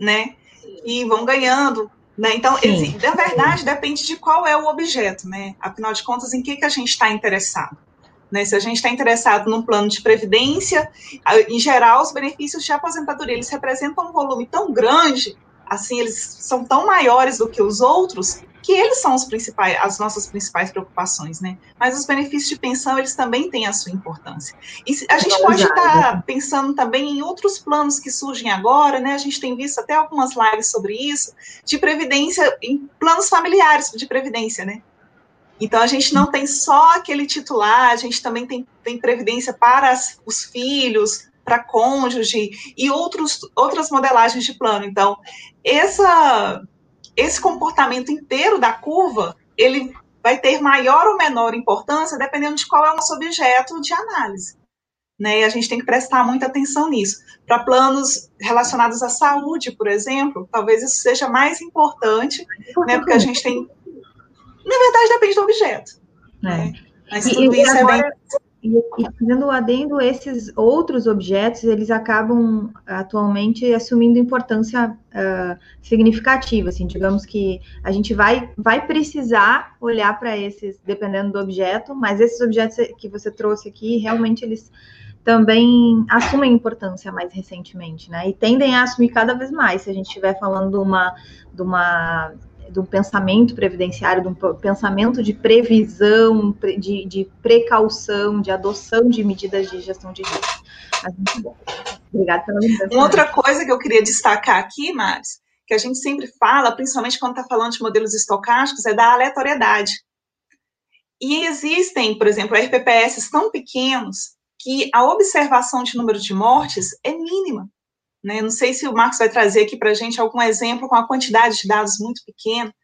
S3: né? E vão ganhando. Né? Então, esse, na verdade, depende de qual é o objeto, né? Afinal de contas, em que, que a gente está interessado. Né? Se a gente está interessado num plano de previdência, em geral, os benefícios de aposentadoria eles representam um volume tão grande assim, eles são tão maiores do que os outros que eles são os principais, as nossas principais preocupações, né? Mas os benefícios de pensão, eles também têm a sua importância. E a gente pode estar tá pensando também em outros planos que surgem agora, né? A gente tem visto até algumas lives sobre isso, de previdência, em planos familiares de previdência, né? Então, a gente não tem só aquele titular, a gente também tem, tem previdência para as, os filhos, para cônjuge e outros, outras modelagens de plano. Então, essa, esse comportamento inteiro da curva, ele vai ter maior ou menor importância dependendo de qual é o nosso objeto de análise. Né? E a gente tem que prestar muita atenção nisso. Para planos relacionados à saúde, por exemplo, talvez isso seja mais importante, né? porque a gente tem. Na verdade, depende do objeto. É. Né? Mas tudo e, isso agora... é bem
S1: e, fazendo o adendo, esses outros objetos, eles acabam atualmente assumindo importância uh, significativa, assim, digamos que a gente vai, vai precisar olhar para esses, dependendo do objeto, mas esses objetos que você trouxe aqui, realmente eles também assumem importância mais recentemente, né, e tendem a assumir cada vez mais, se a gente estiver falando de uma, de uma de um pensamento previdenciário, de um pensamento de previsão, de, de precaução, de adoção de medidas de gestão de risco. Mas muito bom.
S3: Obrigada pela lembrança. Outra coisa que eu queria destacar aqui, Maris, que a gente sempre fala, principalmente quando está falando de modelos estocásticos, é da aleatoriedade. E existem, por exemplo, RPPS tão pequenos que a observação de número de mortes é mínima. Né? Não sei se o Marcos vai trazer aqui para a gente algum exemplo com a quantidade de dados muito pequena.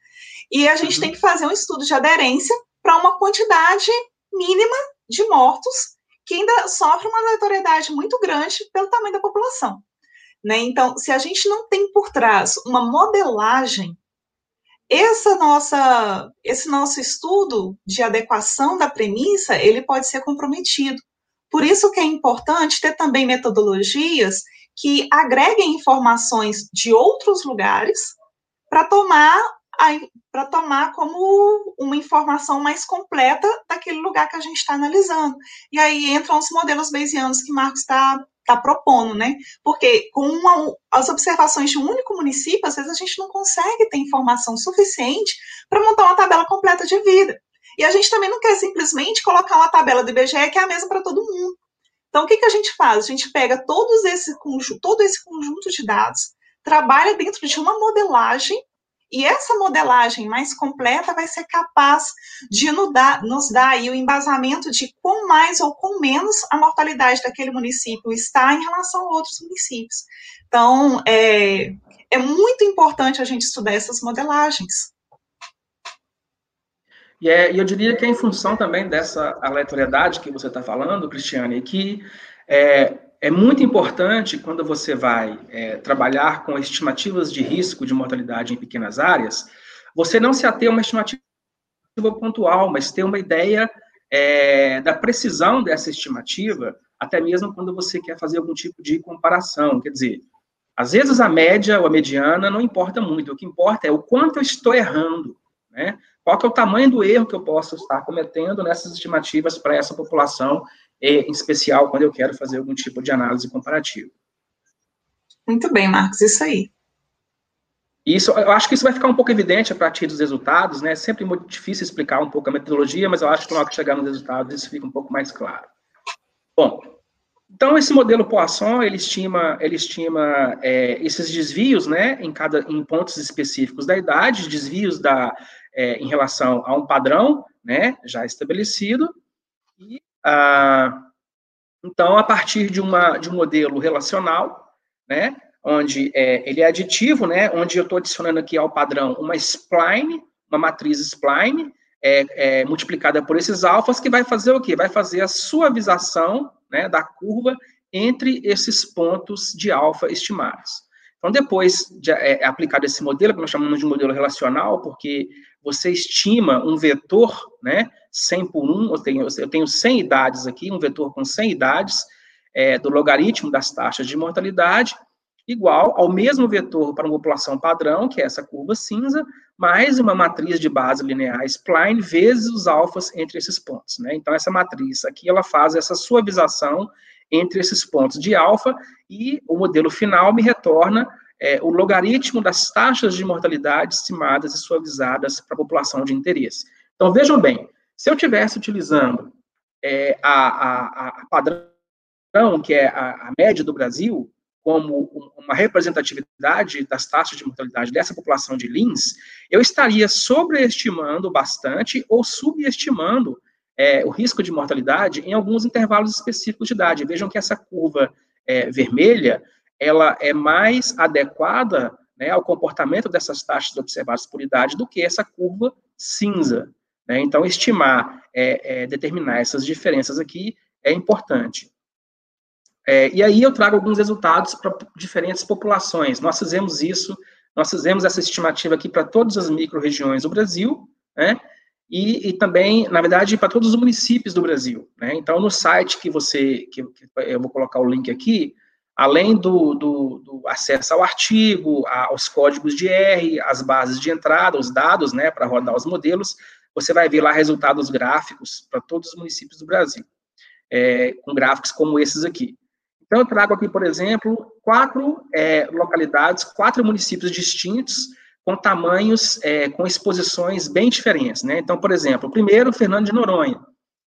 S3: E a gente uhum. tem que fazer um estudo de aderência para uma quantidade mínima de mortos que ainda sofre uma aleatoriedade muito grande pelo tamanho da população. Né? Então, se a gente não tem por trás uma modelagem, essa nossa, esse nosso estudo de adequação da premissa, ele pode ser comprometido. Por isso que é importante ter também metodologias que agreguem informações de outros lugares para tomar para tomar como uma informação mais completa daquele lugar que a gente está analisando. E aí entram os modelos bayesianos que Marcos está tá propondo, né? Porque com uma, as observações de um único município, às vezes a gente não consegue ter informação suficiente para montar uma tabela completa de vida. E a gente também não quer simplesmente colocar uma tabela do IBGE que é a mesma para todo mundo. Então, o que, que a gente faz? A gente pega todos esse todo esse conjunto de dados, trabalha dentro de uma modelagem, e essa modelagem mais completa vai ser capaz de nos dar, nos dar aí o embasamento de com mais ou com menos a mortalidade daquele município está em relação a outros municípios. Então, é, é muito importante a gente estudar essas modelagens.
S2: E, é, e eu diria que é em função também dessa aleatoriedade que você está falando, Cristiane, que é, é muito importante quando você vai é, trabalhar com estimativas de risco de mortalidade em pequenas áreas, você não se ater a uma estimativa pontual, mas ter uma ideia é, da precisão dessa estimativa, até mesmo quando você quer fazer algum tipo de comparação. Quer dizer, às vezes a média ou a mediana não importa muito, o que importa é o quanto eu estou errando. Né? Qual que é o tamanho do erro que eu posso estar cometendo nessas estimativas para essa população, em especial quando eu quero fazer algum tipo de análise comparativa.
S3: Muito bem, Marcos, isso aí.
S2: Isso, eu acho que isso vai ficar um pouco evidente a partir dos resultados, né? É sempre muito difícil explicar um pouco a metodologia, mas eu acho que na hora que chegar nos resultados isso fica um pouco mais claro. Bom, então esse modelo Poisson ele estima, ele estima é, esses desvios, né, em cada, em pontos específicos da idade, desvios da é, em relação a um padrão, né, já estabelecido, e, ah, então, a partir de, uma, de um modelo relacional, né, onde é, ele é aditivo, né, onde eu estou adicionando aqui ao padrão uma spline, uma matriz spline, é, é, multiplicada por esses alfas, que vai fazer o quê? Vai fazer a suavização né, da curva entre esses pontos de alfa estimados. Então, depois de é, aplicado esse modelo, que nós chamamos de modelo relacional, porque você estima um vetor, né, 100 por 1, eu tenho, eu tenho 100 idades aqui, um vetor com 100 idades, é, do logaritmo das taxas de mortalidade, igual ao mesmo vetor para uma população padrão, que é essa curva cinza, mais uma matriz de base linear spline, vezes os alfas entre esses pontos. Né? Então, essa matriz aqui, ela faz essa suavização entre esses pontos de alfa, e o modelo final me retorna é, o logaritmo das taxas de mortalidade estimadas e suavizadas para a população de interesse. Então, vejam bem, se eu estivesse utilizando é, a, a, a, padrão, que é a, a média do Brasil, como uma representatividade das taxas de mortalidade dessa população de Lins, eu estaria sobreestimando bastante ou subestimando é, o risco de mortalidade em alguns intervalos específicos de idade. Vejam que essa curva é, vermelha ela é mais adequada né, ao comportamento dessas taxas observadas por idade do que essa curva cinza. Né? Então, estimar, é, é, determinar essas diferenças aqui é importante. É, e aí eu trago alguns resultados para diferentes populações. Nós fizemos isso, nós fizemos essa estimativa aqui para todas as micro-regiões do Brasil, né? E, e, também, na verdade, para todos os municípios do Brasil. Né? Então, no site que você, que, que eu vou colocar o link aqui, além do, do, do, acesso ao artigo, aos códigos de R, as bases de entrada, os dados, né, para rodar os modelos, você vai ver lá resultados gráficos para todos os municípios do Brasil, é, com gráficos como esses aqui. Então, eu trago aqui, por exemplo, quatro é, localidades, quatro municípios distintos, com tamanhos, é, com exposições bem diferentes, né? Então, por exemplo, o primeiro, Fernando de Noronha,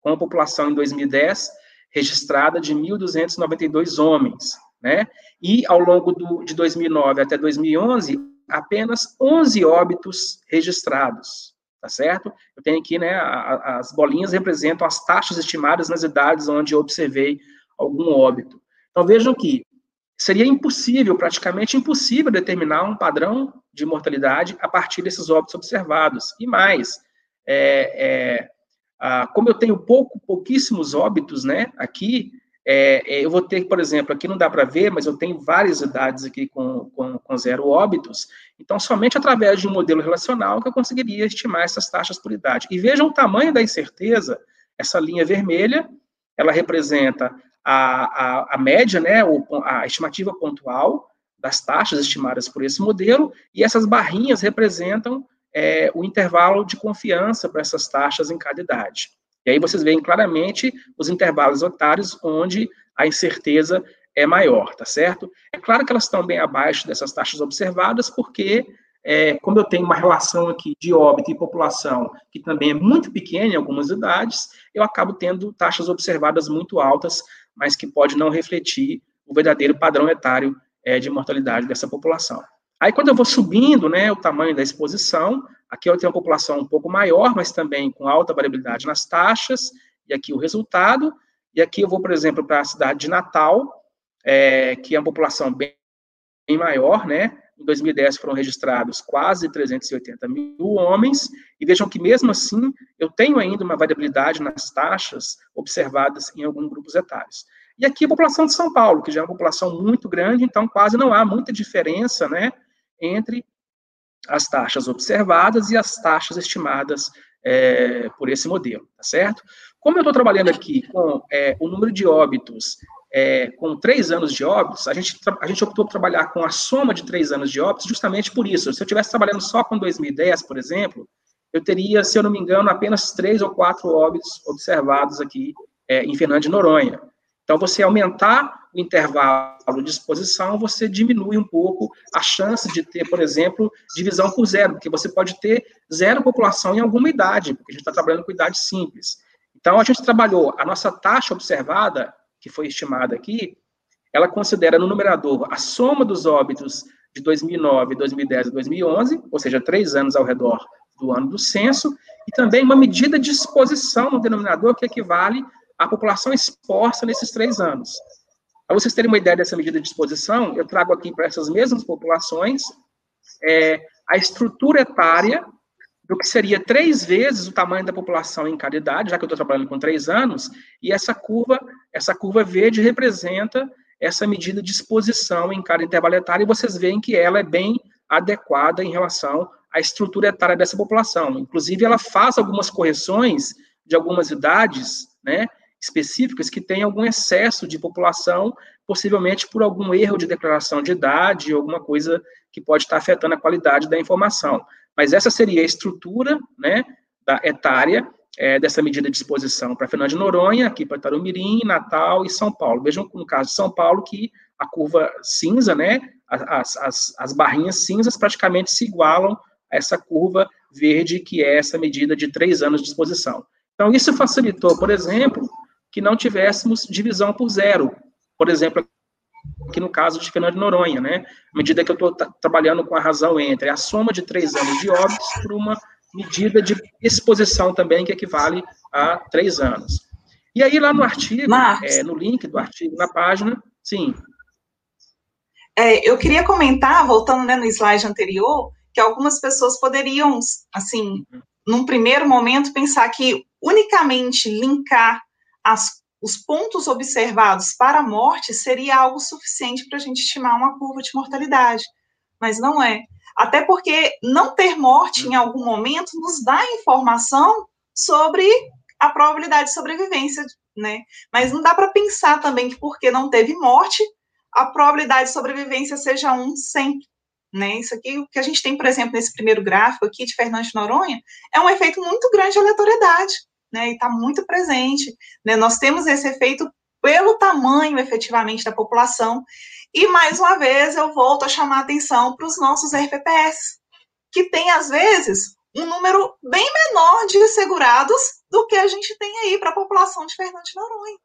S2: com a população em 2010 registrada de 1.292 homens, né? E ao longo do, de 2009 até 2011, apenas 11 óbitos registrados, tá certo? Eu tenho aqui, né, a, as bolinhas representam as taxas estimadas nas idades onde eu observei algum óbito. Então, vejam que seria impossível, praticamente impossível, determinar um padrão de mortalidade a partir desses óbitos observados. E mais, é, é, como eu tenho pouco, pouquíssimos óbitos, né, aqui, é, é eu vou ter, por exemplo, aqui não dá para ver, mas eu tenho várias idades aqui com, com, com, zero óbitos, então somente através de um modelo relacional que eu conseguiria estimar essas taxas por idade. E vejam o tamanho da incerteza, essa linha vermelha, ela representa a, a, a média, né, a estimativa pontual das taxas estimadas por esse modelo, e essas barrinhas representam é, o intervalo de confiança para essas taxas em cada idade. E aí vocês veem claramente os intervalos otários onde a incerteza é maior, tá certo? É claro que elas estão bem abaixo dessas taxas observadas, porque, é, como eu tenho uma relação aqui de óbito e população que também é muito pequena em algumas idades, eu acabo tendo taxas observadas muito altas mas que pode não refletir o verdadeiro padrão etário é, de mortalidade dessa população. Aí, quando eu vou subindo, né, o tamanho da exposição, aqui eu tenho uma população um pouco maior, mas também com alta variabilidade nas taxas, e aqui o resultado, e aqui eu vou, por exemplo, para a cidade de Natal, é, que é uma população bem, bem maior, né, em 2010 foram registrados quase 380 mil homens, e vejam que mesmo assim eu tenho ainda uma variabilidade nas taxas observadas em alguns grupos etários. E aqui a população de São Paulo, que já é uma população muito grande, então quase não há muita diferença, né, entre as taxas observadas e as taxas estimadas é, por esse modelo, tá certo? Como eu estou trabalhando aqui com é, o número de óbitos é, com três anos de óbitos, a gente, a gente optou por trabalhar com a soma de três anos de óbitos justamente por isso. Se eu estivesse trabalhando só com 2010, por exemplo, eu teria, se eu não me engano, apenas três ou quatro óbitos observados aqui é, em Fernando de Noronha. Então, você aumentar o intervalo de exposição, você diminui um pouco a chance de ter, por exemplo, divisão por zero, porque você pode ter zero população em alguma idade, porque a gente está trabalhando com idade simples. Então, a gente trabalhou a nossa taxa observada que foi estimada aqui, ela considera no numerador a soma dos óbitos de 2009, 2010 e 2011, ou seja, três anos ao redor do ano do censo, e também uma medida de exposição no denominador que equivale à população exposta nesses três anos. Para vocês terem uma ideia dessa medida de exposição, eu trago aqui para essas mesmas populações é, a estrutura etária do que seria três vezes o tamanho da população em cada idade, já que eu estou trabalhando com três anos, e essa curva, essa curva verde representa essa medida de exposição em cada intervalo etário, e vocês veem que ela é bem adequada em relação à estrutura etária dessa população. Inclusive, ela faz algumas correções de algumas idades, né, específicas que têm algum excesso de população, possivelmente por algum erro de declaração de idade, alguma coisa que pode estar afetando a qualidade da informação. Mas essa seria a estrutura né, da etária é, dessa medida de exposição para Fernando de Noronha, aqui para Tarumirim, Natal e São Paulo. Vejam no caso de São Paulo que a curva cinza, né, as, as, as barrinhas cinzas praticamente se igualam a essa curva verde, que é essa medida de três anos de exposição. Então, isso facilitou, por exemplo, que não tivéssemos divisão por zero. Por exemplo, aqui no caso de Fernando de Noronha, né? À medida que eu estou trabalhando com a razão entre a soma de três anos de óbitos por uma medida de exposição também que equivale a três anos. E aí lá no artigo, é, no link do artigo na página, sim.
S3: É, eu queria comentar, voltando né, no slide anterior, que algumas pessoas poderiam, assim, num primeiro momento, pensar que unicamente linkar as os pontos observados para a morte seria algo suficiente para a gente estimar uma curva de mortalidade, mas não é. Até porque não ter morte em algum momento nos dá informação sobre a probabilidade de sobrevivência, né? Mas não dá para pensar também que porque não teve morte, a probabilidade de sobrevivência seja um sempre, né? Isso aqui, o que a gente tem, por exemplo, nesse primeiro gráfico aqui de Fernando de Noronha, é um efeito muito grande de aleatoriedade né, e está muito presente. Né? Nós temos esse efeito pelo tamanho, efetivamente, da população. E, mais uma vez, eu volto a chamar a atenção para os nossos RPPS. que tem, às vezes, um número bem menor de segurados do que a gente tem aí para a população de Fernando de Noronha.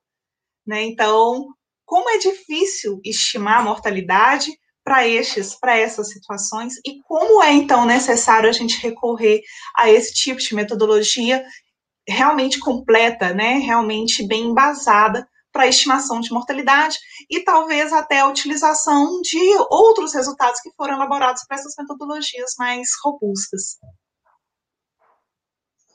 S3: Né? Então, como é difícil estimar a mortalidade para estes, para essas situações e como é então necessário a gente recorrer a esse tipo de metodologia realmente completa, né, realmente bem embasada para a estimação de mortalidade e talvez até a utilização de outros resultados que foram elaborados para essas metodologias mais robustas.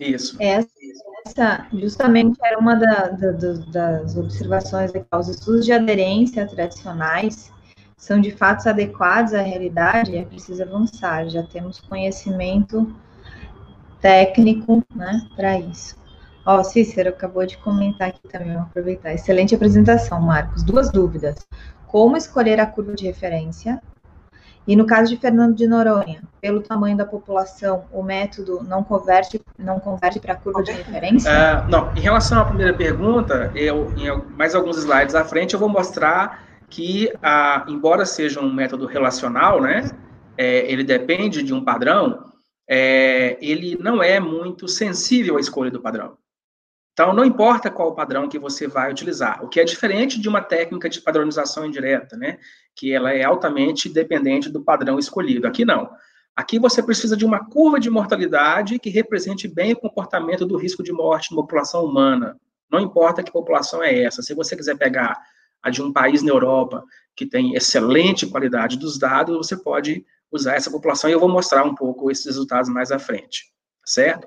S1: Isso. Essa, justamente, era uma da, da, das observações aqui. Os estudos de aderência tradicionais são de fato adequados à realidade, é preciso avançar. Já temos conhecimento técnico né, para isso. Ó, oh, Cícero acabou de comentar aqui também, vou aproveitar. Excelente apresentação, Marcos. Duas dúvidas. Como escolher a curva de referência? E no caso de Fernando de Noronha, pelo tamanho da população, o método não converte, não converte para a curva de referência?
S2: Uh, não, em relação à primeira pergunta, eu, em mais alguns slides à frente, eu vou mostrar que, embora seja um método relacional, né, é, ele depende de um padrão, é, ele não é muito sensível à escolha do padrão. Então, não importa qual o padrão que você vai utilizar, o que é diferente de uma técnica de padronização indireta, né, que ela é altamente dependente do padrão escolhido. Aqui não. Aqui você precisa de uma curva de mortalidade que represente bem o comportamento do risco de morte na população humana. Não importa que população é essa. Se você quiser pegar a de um país na Europa que tem excelente qualidade dos dados, você pode usar essa população e eu vou mostrar um pouco esses resultados mais à frente, certo?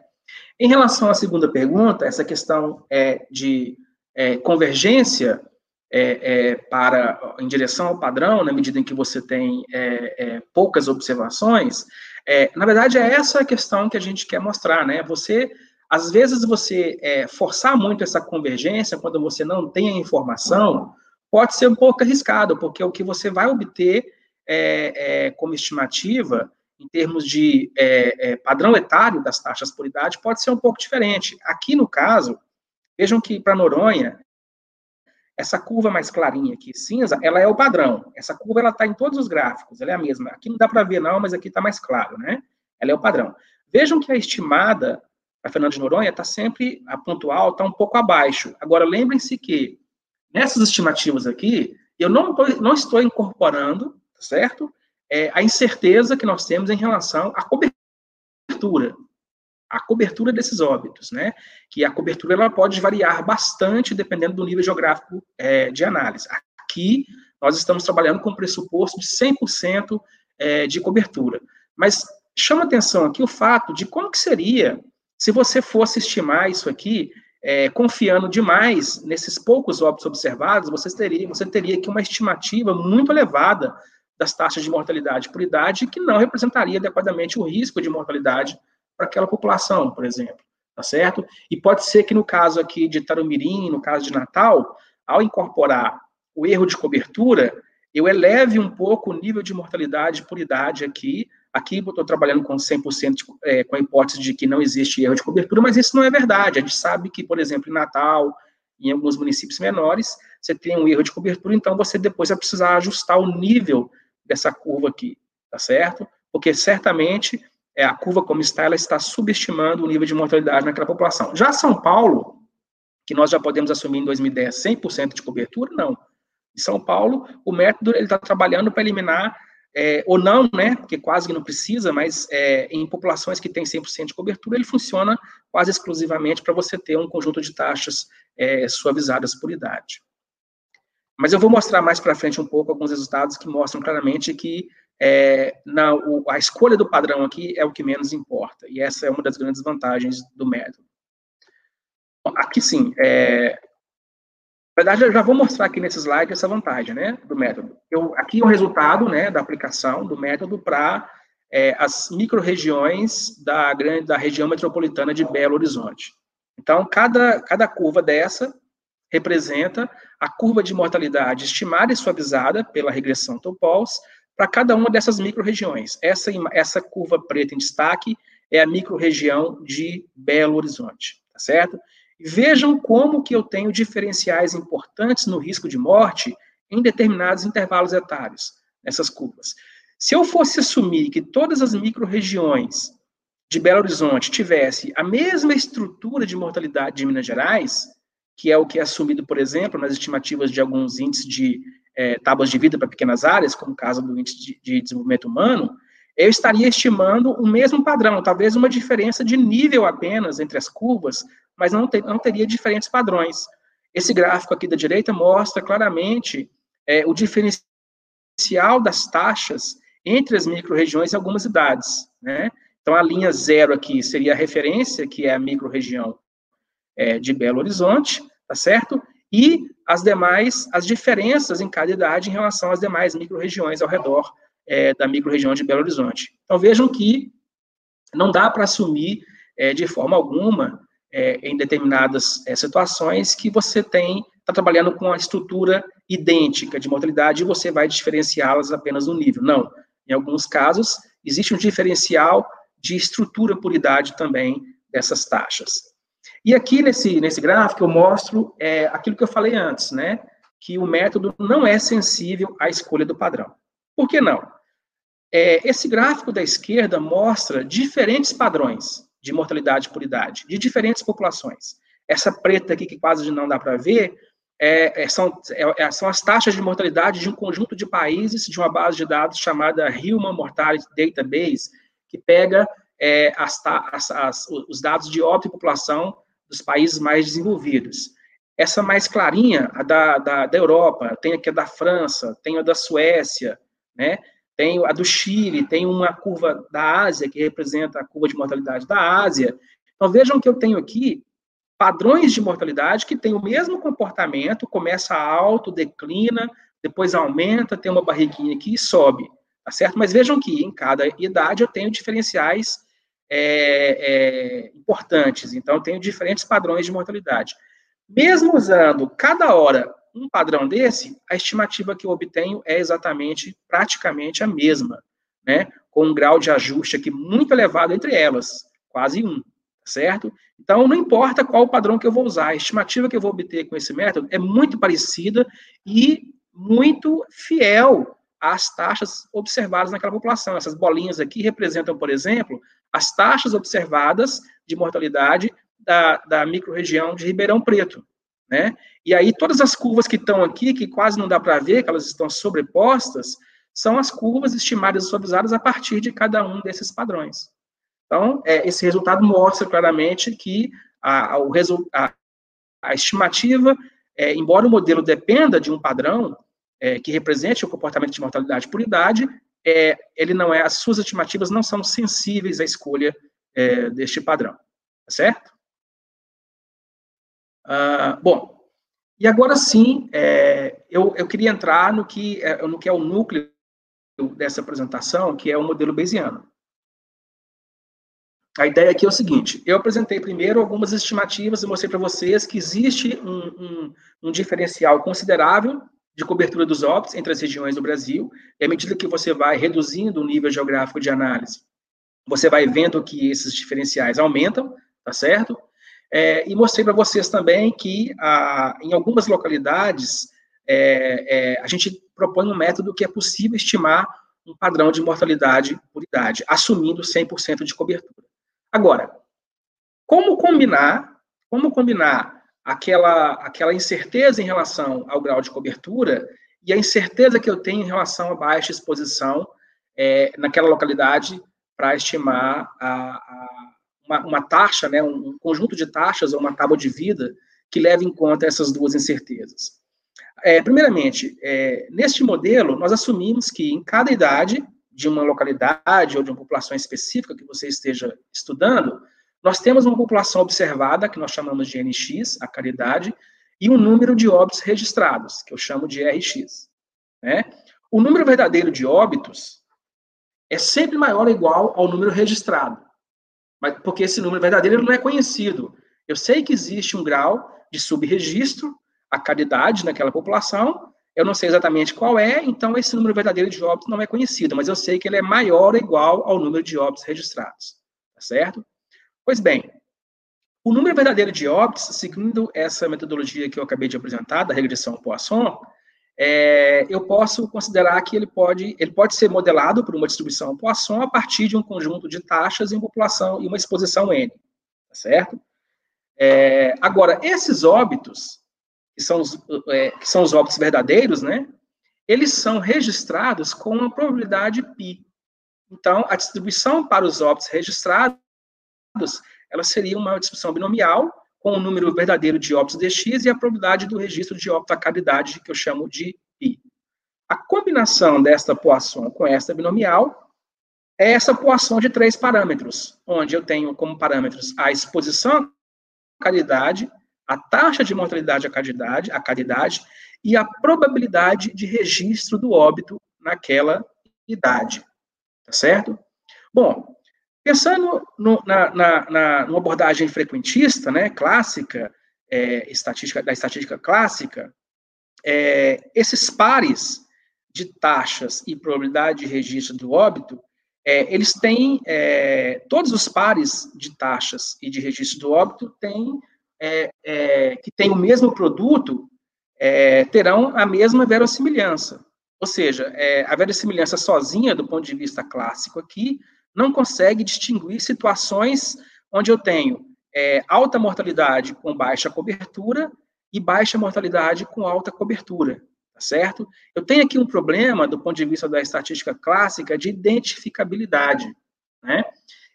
S2: Em relação à segunda pergunta, essa questão é de é, convergência é, é, para em direção ao padrão, na medida em que você tem é, é, poucas observações, é, na verdade é essa a questão que a gente quer mostrar, né? Você às vezes você forçar muito essa convergência quando você não tem a informação, pode ser um pouco arriscado, porque o que você vai obter como estimativa, em termos de é, é, padrão etário das taxas por idade, pode ser um pouco diferente. Aqui no caso, vejam que para Noronha, essa curva mais clarinha aqui, cinza, ela é o padrão. Essa curva ela está em todos os gráficos, ela é a mesma. Aqui não dá para ver não, mas aqui está mais claro, né? Ela é o padrão. Vejam que a estimada para Fernando de Noronha está sempre, a pontual está um pouco abaixo. Agora, lembrem-se que Nessas estimativas aqui, eu não, tô, não estou incorporando, certo? É, a incerteza que nós temos em relação à cobertura, a cobertura desses óbitos, né? Que a cobertura ela pode variar bastante dependendo do nível geográfico é, de análise. Aqui nós estamos trabalhando com pressuposto de 100% é, de cobertura. Mas chama atenção aqui o fato de como que seria se você fosse estimar isso aqui é, confiando demais nesses poucos óbitos observados, você teria, você teria aqui uma estimativa muito elevada das taxas de mortalidade por idade que não representaria adequadamente o risco de mortalidade para aquela população, por exemplo, tá certo? E pode ser que no caso aqui de Tarumirim, no caso de Natal, ao incorporar o erro de cobertura, eu eleve um pouco o nível de mortalidade por idade aqui Aqui eu estou trabalhando com 100% de, é, com a hipótese de que não existe erro de cobertura, mas isso não é verdade. A gente sabe que, por exemplo, em Natal, em alguns municípios menores, você tem um erro de cobertura, então você depois vai precisar ajustar o nível dessa curva aqui, tá certo? Porque certamente é, a curva como está, ela está subestimando o nível de mortalidade naquela população. Já São Paulo, que nós já podemos assumir em 2010 100% de cobertura, não. Em São Paulo, o método ele está trabalhando para eliminar é, ou não, né, porque quase que não precisa, mas é, em populações que têm 100% de cobertura, ele funciona quase exclusivamente para você ter um conjunto de taxas é, suavizadas por idade. Mas eu vou mostrar mais para frente um pouco alguns resultados que mostram claramente que é, na, o, a escolha do padrão aqui é o que menos importa, e essa é uma das grandes vantagens do método. Aqui sim, é, na verdade, eu já vou mostrar aqui nesse slide essa vantagem, né, do método. Eu, aqui é o resultado, né, da aplicação do método para é, as micro-regiões da, grande, da região metropolitana de Belo Horizonte. Então, cada, cada curva dessa representa a curva de mortalidade estimada e suavizada pela regressão Topols para cada uma dessas micro-regiões. Essa, essa curva preta em destaque é a micro-região de Belo Horizonte, tá certo? Vejam como que eu tenho diferenciais importantes no risco de morte em determinados intervalos etários, nessas curvas. Se eu fosse assumir que todas as micro-regiões de Belo Horizonte tivesse a mesma estrutura de mortalidade de Minas Gerais, que é o que é assumido, por exemplo, nas estimativas de alguns índices de é, tábuas de vida para pequenas áreas, como o caso do índice de, de desenvolvimento humano, eu estaria estimando o mesmo padrão, talvez uma diferença de nível apenas entre as curvas, mas não, ter, não teria diferentes padrões. Esse gráfico aqui da direita mostra claramente é, o diferencial das taxas entre as micro-regiões e algumas idades, né? Então, a linha zero aqui seria a referência, que é a micro-região é, de Belo Horizonte, tá certo? E as demais, as diferenças em cada idade em relação às demais micro-regiões ao redor é, da micro-região de Belo Horizonte. Então, vejam que não dá para assumir é, de forma alguma, é, em determinadas é, situações, que você tem, está trabalhando com a estrutura idêntica de mortalidade e você vai diferenciá-las apenas no nível. Não. Em alguns casos, existe um diferencial de estrutura por idade também dessas taxas. E aqui nesse, nesse gráfico eu mostro é, aquilo que eu falei antes, né? Que o método não é sensível à escolha do padrão. Por que não? É, esse gráfico da esquerda mostra diferentes padrões de mortalidade por idade, de diferentes populações. Essa preta aqui, que quase não dá para ver, é, é, são, é, é, são as taxas de mortalidade de um conjunto de países de uma base de dados chamada Human Mortality Database, que pega é, as, as, as, os dados de óbito e população dos países mais desenvolvidos. Essa mais clarinha, a da, da, da Europa, tem aqui a da França, tem a da Suécia, né? tem a do Chile, tem uma curva da Ásia, que representa a curva de mortalidade da Ásia. Então, vejam que eu tenho aqui padrões de mortalidade que têm o mesmo comportamento, começa alto, declina, depois aumenta, tem uma barriguinha aqui e sobe tá certo? Mas vejam que em cada idade eu tenho diferenciais é, é, importantes, então tenho diferentes padrões de mortalidade. Mesmo usando cada hora um padrão desse, a estimativa que eu obtenho é exatamente, praticamente a mesma, né? Com um grau de ajuste aqui muito elevado entre elas, quase um, tá certo? Então, não importa qual padrão que eu vou usar, a estimativa que eu vou obter com esse método é muito parecida e muito fiel as taxas observadas naquela população. Essas bolinhas aqui representam, por exemplo, as taxas observadas de mortalidade da, da microrregião de Ribeirão Preto, né? E aí todas as curvas que estão aqui, que quase não dá para ver, que elas estão sobrepostas, são as curvas estimadas e suavizadas a partir de cada um desses padrões. Então, é, esse resultado mostra claramente que a, a, a, a estimativa, é, embora o modelo dependa de um padrão, é, que represente o comportamento de mortalidade por idade, é, ele não é, as suas estimativas não são sensíveis à escolha é, deste padrão, tá certo? Ah, bom, e agora sim, é, eu, eu queria entrar no que, é, no que é o núcleo dessa apresentação, que é o modelo Bayesiano. A ideia aqui é o seguinte: eu apresentei primeiro algumas estimativas e mostrei para vocês que existe um, um, um diferencial considerável de cobertura dos óbitos entre as regiões do Brasil, e à medida que você vai reduzindo o nível geográfico de análise, você vai vendo que esses diferenciais aumentam, tá certo? É, e mostrei para vocês também que a, em algumas localidades é, é, a gente propõe um método que é possível estimar um padrão de mortalidade por idade, assumindo 100% de cobertura. Agora, como combinar, como combinar aquela, aquela incerteza em relação ao grau de cobertura e a incerteza que eu tenho em relação à baixa exposição é, naquela localidade para estimar a, a, uma, uma, taxa, né, um conjunto de taxas ou uma tábua de vida que leve em conta essas duas incertezas. É, primeiramente, é, neste modelo, nós assumimos que em cada idade de uma localidade ou de uma população específica que você esteja estudando, nós temos uma população observada, que nós chamamos de NX, a caridade, e um número de óbitos registrados, que eu chamo de RX. Né? O número verdadeiro de óbitos é sempre maior ou igual ao número registrado, mas porque esse número verdadeiro não é conhecido. Eu sei que existe um grau de subregistro, a caridade naquela população, eu não sei exatamente qual é, então esse número verdadeiro de óbitos não é conhecido, mas eu sei que ele é maior ou igual ao número de óbitos registrados, tá certo? Pois bem, o número verdadeiro de óbitos, seguindo essa metodologia que eu acabei de apresentar, da regressão Poisson, é, eu posso considerar que ele pode, ele pode ser modelado por uma distribuição Poisson a partir de um conjunto de taxas em população e uma exposição N, tá certo? É, agora, esses óbitos, que são, os, é, que são os óbitos verdadeiros, né, eles são registrados com uma probabilidade π. Então, a distribuição para os óbitos registrados, ela seria uma distribuição binomial, com o número verdadeiro de óbitos dx e a probabilidade do registro de óbito a caridade, que eu chamo de π. A combinação desta poação com esta binomial é essa poação de três parâmetros, onde eu tenho como parâmetros a exposição à caridade, a taxa de mortalidade à caridade, a caridade e a probabilidade de registro do óbito naquela idade. Tá certo? Bom, Pensando no, na, na, na, numa abordagem frequentista, né, clássica, é, estatística, da estatística clássica, é, esses pares de taxas e probabilidade de registro do óbito, é, eles têm, é, todos os pares de taxas e de registro do óbito têm, é, é, que têm o mesmo produto, terão a mesma verossimilhança. Ou seja, a verossimilhança sozinha, do ponto de vista clássico aqui, não consegue distinguir situações onde eu tenho é, alta mortalidade com baixa cobertura e baixa mortalidade com alta cobertura, tá certo? Eu tenho aqui um problema, do ponto de vista da estatística clássica, de identificabilidade, né?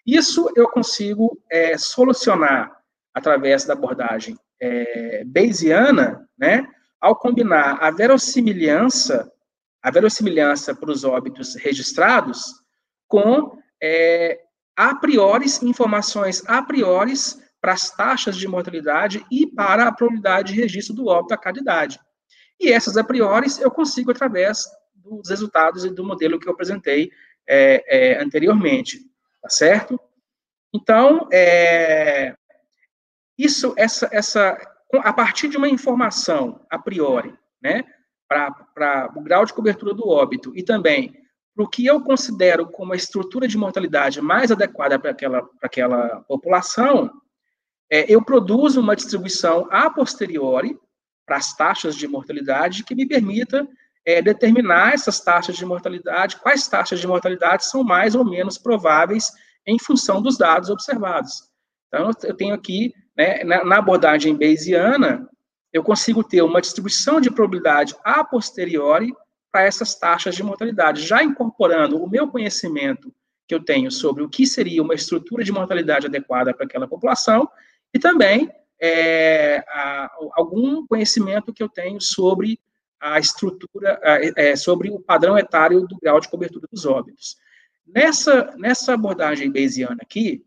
S2: Isso eu consigo é, solucionar através da abordagem é, Bayesiana, né? Ao combinar a verossimilhança, a verossimilhança para os óbitos registrados com é, a priori, informações a priori para as taxas de mortalidade e para a probabilidade de registro do óbito a cada idade. E essas a priori eu consigo através dos resultados e do modelo que eu apresentei é, é, anteriormente, tá certo? Então, é, isso, essa, essa, a partir de uma informação a priori, né, para o grau de cobertura do óbito e também para o que eu considero como a estrutura de mortalidade mais adequada para aquela, aquela população, é, eu produzo uma distribuição a posteriori para as taxas de mortalidade que me permita é, determinar essas taxas de mortalidade, quais taxas de mortalidade são mais ou menos prováveis em função dos dados observados. Então, eu tenho aqui, né, na abordagem bayesiana, eu consigo ter uma distribuição de probabilidade a posteriori para essas taxas de mortalidade, já incorporando o meu conhecimento que eu tenho sobre o que seria uma estrutura de mortalidade adequada para aquela população e também é, a, algum conhecimento que eu tenho sobre a estrutura, é, sobre o padrão etário do grau de cobertura dos óbitos. Nessa, nessa abordagem bayesiana aqui,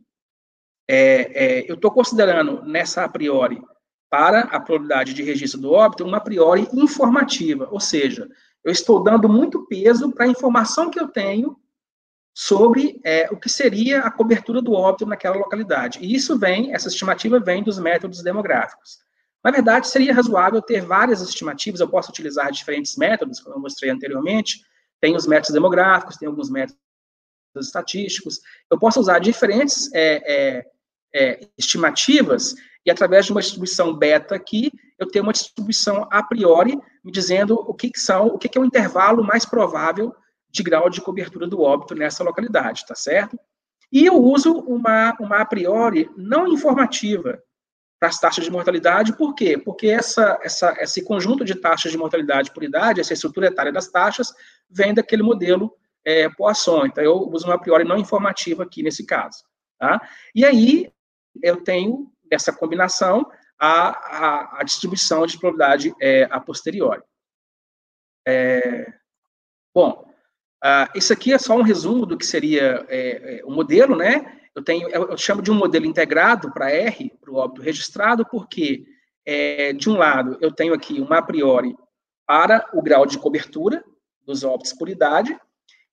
S2: é, é eu estou considerando nessa a priori para a probabilidade de registro do óbito uma a priori informativa, ou seja, eu estou dando muito peso para a informação que eu tenho sobre é, o que seria a cobertura do óbito naquela localidade. E isso vem, essa estimativa vem dos métodos demográficos. Na verdade, seria razoável ter várias estimativas, eu posso utilizar diferentes métodos, como eu mostrei anteriormente, tem os métodos demográficos, tem alguns métodos estatísticos, eu posso usar diferentes é, é, é estimativas e através de uma distribuição beta aqui, eu tenho uma distribuição a priori me dizendo o que, que são, o que, que é o intervalo mais provável de grau de cobertura do óbito nessa localidade, tá certo? E eu uso uma, uma a priori não informativa para as taxas de mortalidade, por quê? Porque essa, essa, esse conjunto de taxas de mortalidade por idade, essa estrutura etária das taxas, vem daquele modelo é, Poisson. Então, eu uso uma a priori não informativa aqui nesse caso. Tá? E aí, eu tenho essa combinação a, a, a distribuição de probabilidade é, a posteriori. É, bom, uh, isso aqui é só um resumo do que seria é, é, o modelo, né? Eu tenho, eu, eu, chamo de um modelo integrado para R, para o óbito registrado, porque é, de um lado eu tenho aqui uma a priori para o grau de cobertura dos óbitos por idade,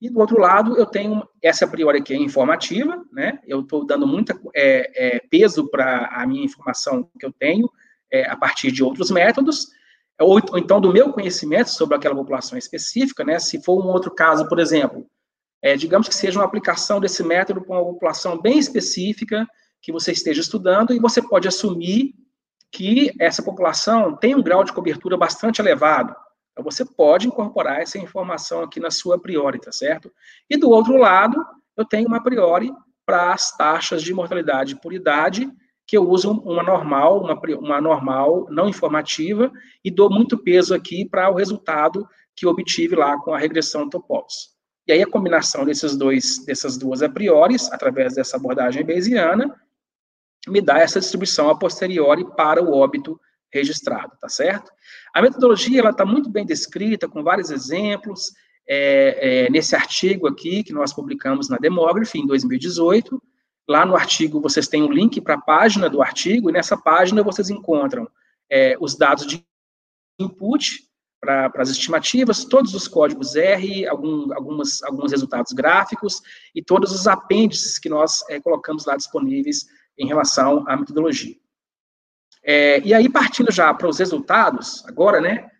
S2: e do outro lado, eu tenho essa priori aqui é informativa, né? Eu estou dando muito é, é, peso para a minha informação que eu tenho é, a partir de outros métodos, ou, ou, então do meu conhecimento sobre aquela população específica, né? Se for um outro caso, por exemplo, é, digamos que seja uma aplicação desse método para uma população bem específica que você esteja estudando, e você pode assumir que essa população tem um grau de cobertura bastante elevado, Então, você pode incorporar essa informação aqui na sua priori, tá certo? E do outro lado, eu tenho uma priori para as taxas de mortalidade por idade, que eu uso uma normal, uma, uma normal não informativa, e dou muito peso aqui para o resultado que obtive lá com a regressão Topos. E aí a combinação desses dois, dessas duas a priori, através dessa abordagem bayesiana, me dá essa distribuição a posteriori para o óbito registrado, tá certo? A metodologia está muito bem descrita, com vários exemplos, é, é, nesse artigo aqui que nós publicamos na Demography em 2018. Lá no artigo vocês têm um link para a página do artigo, e nessa página vocês encontram é, os dados de input para as estimativas, todos os códigos R, algum, algumas, alguns resultados gráficos e todos os apêndices que nós é, colocamos lá disponíveis em relação à metodologia. É, e aí, partindo já para os resultados, agora, né,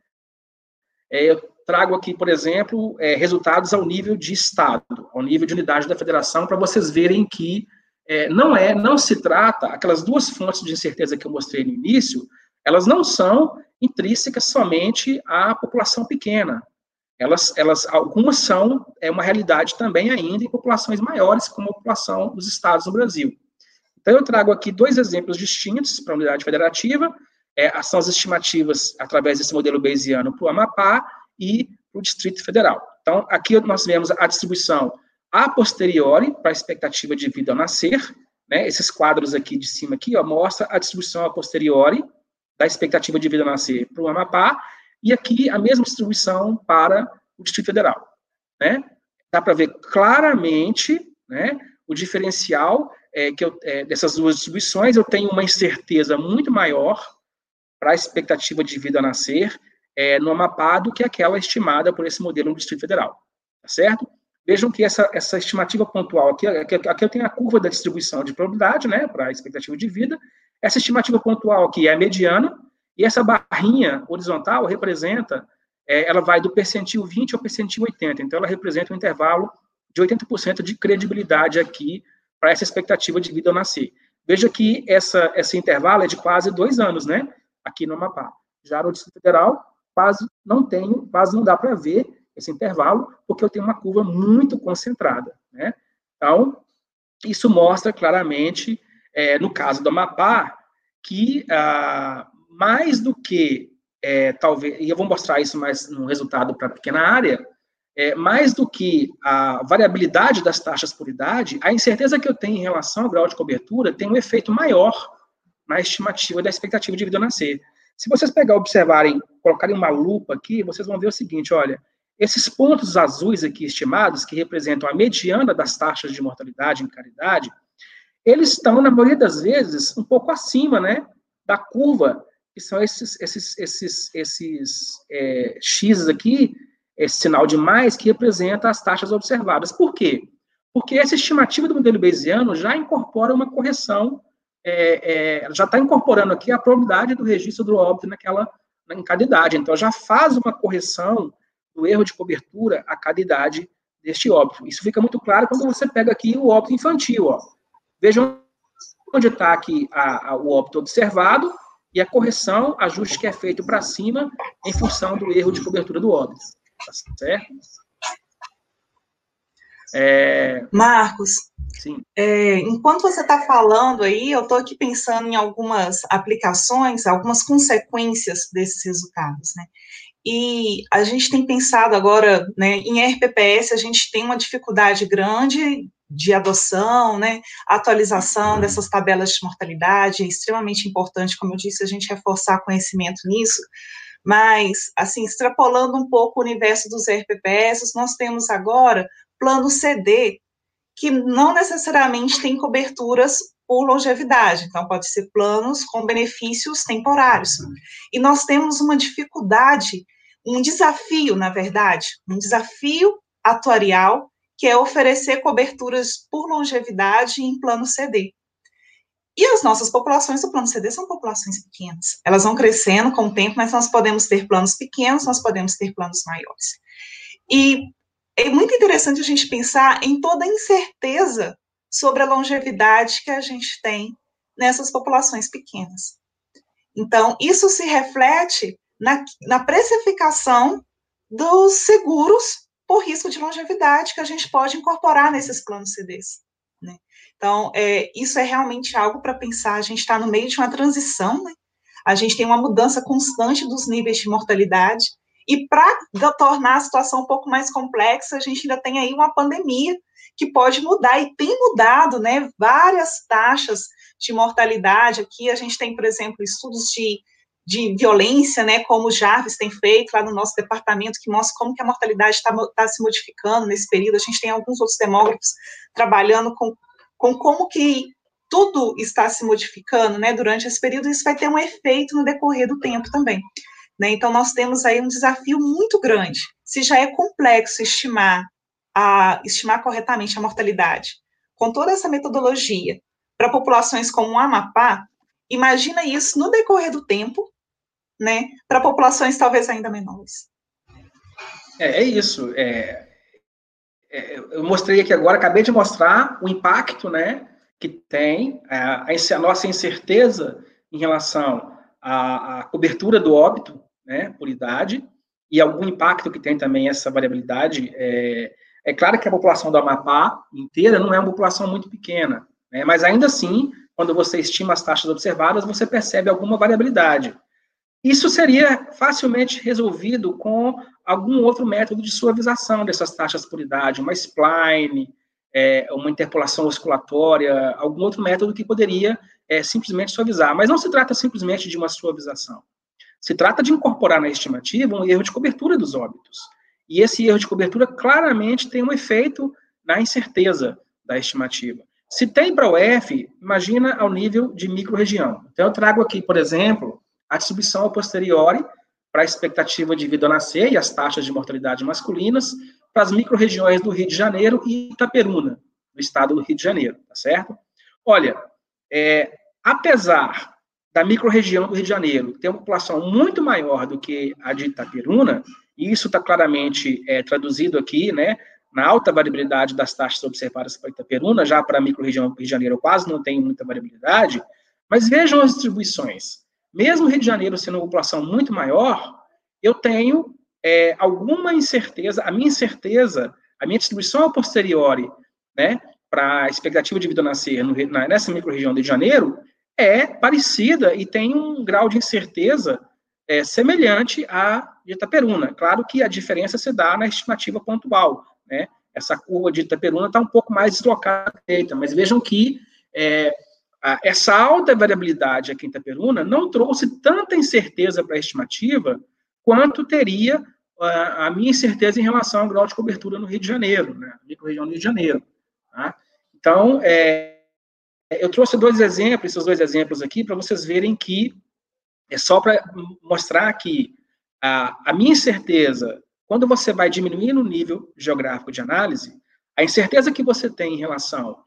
S2: é, eu trago aqui, por exemplo, é, resultados ao nível de Estado, ao nível de unidade da federação, para vocês verem que é, não é, não se trata, aquelas duas fontes de incerteza que eu mostrei no início, elas não são intrínsecas somente à população pequena. Elas, elas, algumas são é uma realidade também ainda em populações maiores, como a população dos estados do Brasil. Então, eu trago aqui dois exemplos distintos para a unidade federativa, é, são as estimativas através desse modelo bayesiano para o Amapá e para o Distrito Federal. Então, aqui nós vemos a distribuição a posteriori para a expectativa de vida ao nascer, né, esses quadros aqui de cima aqui, ó, mostra a distribuição a posteriori da expectativa de vida ao nascer para o Amapá, e aqui a mesma distribuição para o Distrito Federal, né? Dá para ver claramente, né, o diferencial é, que eu, é, dessas duas distribuições, eu tenho uma incerteza muito maior para a expectativa de vida a nascer é, no Amapá do que aquela estimada por esse modelo no Distrito Federal, tá certo? Vejam que essa, essa estimativa pontual aqui, aqui, aqui eu tenho a curva da distribuição de probabilidade, né, para a expectativa de vida, essa estimativa pontual aqui é a mediana, e essa barrinha horizontal representa, é, ela vai do percentil 20 ao percentil 80, então ela representa um intervalo de 80% de credibilidade aqui para essa expectativa de vida ao nascer. Veja que essa, esse intervalo é de quase dois anos, né? Aqui no Amapá. Já no Distrito Federal, quase não tenho, quase não dá para ver esse intervalo, porque eu tenho uma curva muito concentrada, né? Então, isso mostra claramente, é, no caso do Amapá, que ah, mais do que, é, talvez, e eu vou mostrar isso mais no resultado para pequena área, é, mais do que a variabilidade das taxas por idade, a incerteza que eu tenho em relação ao grau de cobertura tem um efeito maior na estimativa da expectativa de vida ao nascer. Se vocês pegar, observarem, colocarem uma lupa aqui, vocês vão ver o seguinte, olha, esses pontos azuis aqui estimados, que representam a mediana das taxas de mortalidade em caridade, eles estão, na maioria das vezes, um pouco acima, né, da curva, que são esses, esses, esses, esses é, X aqui, esse sinal de mais que representa as taxas observadas. Por quê? Porque essa estimativa do modelo Bayesiano já incorpora uma correção, é, é, já está incorporando aqui a probabilidade do registro do óbito naquela, em cada idade. Então, já faz uma correção do erro de cobertura a cada idade deste óbito. Isso fica muito claro quando você pega aqui o óbito infantil. Ó. Vejam onde está aqui a, a, o óbito observado e a correção, ajuste que é feito para cima em função do erro de cobertura do óbito. Tá certo?
S3: É... Marcos, é, enquanto você está falando aí, eu estou aqui pensando em algumas aplicações, algumas consequências desses resultados, né? E a gente tem pensado agora, né, em RPPS, a gente tem uma dificuldade grande de adoção, né, atualização dessas tabelas de mortalidade, é extremamente importante, como eu disse, a gente reforçar conhecimento nisso, mas, assim, extrapolando um pouco o universo dos RPPS, nós temos agora plano CD, que não necessariamente tem coberturas por longevidade, então pode ser planos com benefícios temporários. E nós temos uma dificuldade, um desafio, na verdade, um desafio atuarial, que é oferecer coberturas por longevidade em plano CD. E as nossas populações do plano CD são populações pequenas. Elas vão crescendo com o tempo, mas nós podemos ter planos pequenos, nós podemos ter planos maiores. E é muito interessante a gente pensar em toda a incerteza sobre a longevidade que a gente tem nessas populações pequenas. Então, isso se reflete na, na precificação dos seguros por risco de longevidade que a gente pode incorporar nesses planos CDs. Então, é, isso é realmente algo para pensar. A gente está no meio de uma transição, né? a gente tem uma mudança constante dos níveis de mortalidade, e para tornar a situação um pouco mais complexa, a gente ainda tem aí uma pandemia que pode mudar, e tem mudado, né, várias taxas de mortalidade. Aqui a gente tem, por exemplo, estudos de, de violência, né, como o Jarvis tem feito lá no nosso departamento, que mostra como que a mortalidade está tá se modificando nesse período. A gente tem alguns outros demógrafos trabalhando com, com como que tudo está se modificando, né, durante esse período, isso vai ter um efeito no decorrer do tempo também. Né? Então, nós temos aí um desafio muito grande. Se já é complexo estimar, a, estimar corretamente a mortalidade, com toda essa metodologia, para populações como o Amapá, imagina isso no decorrer do tempo, né, para populações talvez ainda menores.
S2: É, é isso. É, eu mostrei aqui agora, acabei de mostrar o impacto, né, que tem a, a nossa incerteza em relação à, à cobertura do óbito, né, por idade, e algum impacto que tem também essa variabilidade. É, é claro que a população do Amapá inteira não é uma população muito pequena, né, mas ainda assim, quando você estima as taxas observadas, você percebe alguma variabilidade. Isso seria facilmente resolvido com algum outro método de suavização dessas taxas por idade, uma spline, é, uma interpolação osculatória, algum outro método que poderia é, simplesmente suavizar. Mas não se trata simplesmente de uma suavização. Se trata de incorporar na estimativa um erro de cobertura dos óbitos. E esse erro de cobertura claramente tem um efeito na incerteza da estimativa. Se tem para o F, imagina ao nível de microrregião. Então, eu trago aqui, por exemplo, a distribuição a posteriori para a expectativa de vida ao nascer e as taxas de mortalidade masculinas para as microrregiões do Rio de Janeiro e Itaperuna, no estado do Rio de Janeiro, tá certo? Olha, é, apesar da microrregião do Rio de Janeiro ter uma população muito maior do que a de Itaperuna, e isso está claramente é, traduzido aqui, né, na alta variabilidade das taxas observadas para Itaperuna, já para a microrregião do Rio de Janeiro quase não tem muita variabilidade, mas vejam as distribuições. Mesmo Rio de Janeiro sendo uma população muito maior, eu tenho é, alguma incerteza, a minha incerteza, a minha distribuição a posteriori, né, para a expectativa de vida nascer no, na, nessa microrregião do Rio de Janeiro, é parecida e tem um grau de incerteza é, semelhante à de Itaperuna. Claro que a diferença se dá na estimativa pontual, né? Essa curva de Itaperuna está um pouco mais deslocada mas vejam que é, essa alta variabilidade aqui em Itaperuna não trouxe tanta incerteza para a estimativa quanto teria a, a, minha incerteza em relação ao grau de cobertura no Rio de Janeiro, né? Micro-região do Rio de Janeiro. Tá? Então, é, eu trouxe dois exemplos, esses dois exemplos aqui, para vocês verem que é só para mostrar que a, a minha incerteza, quando você vai diminuir no nível geográfico de análise, a incerteza que você tem em relação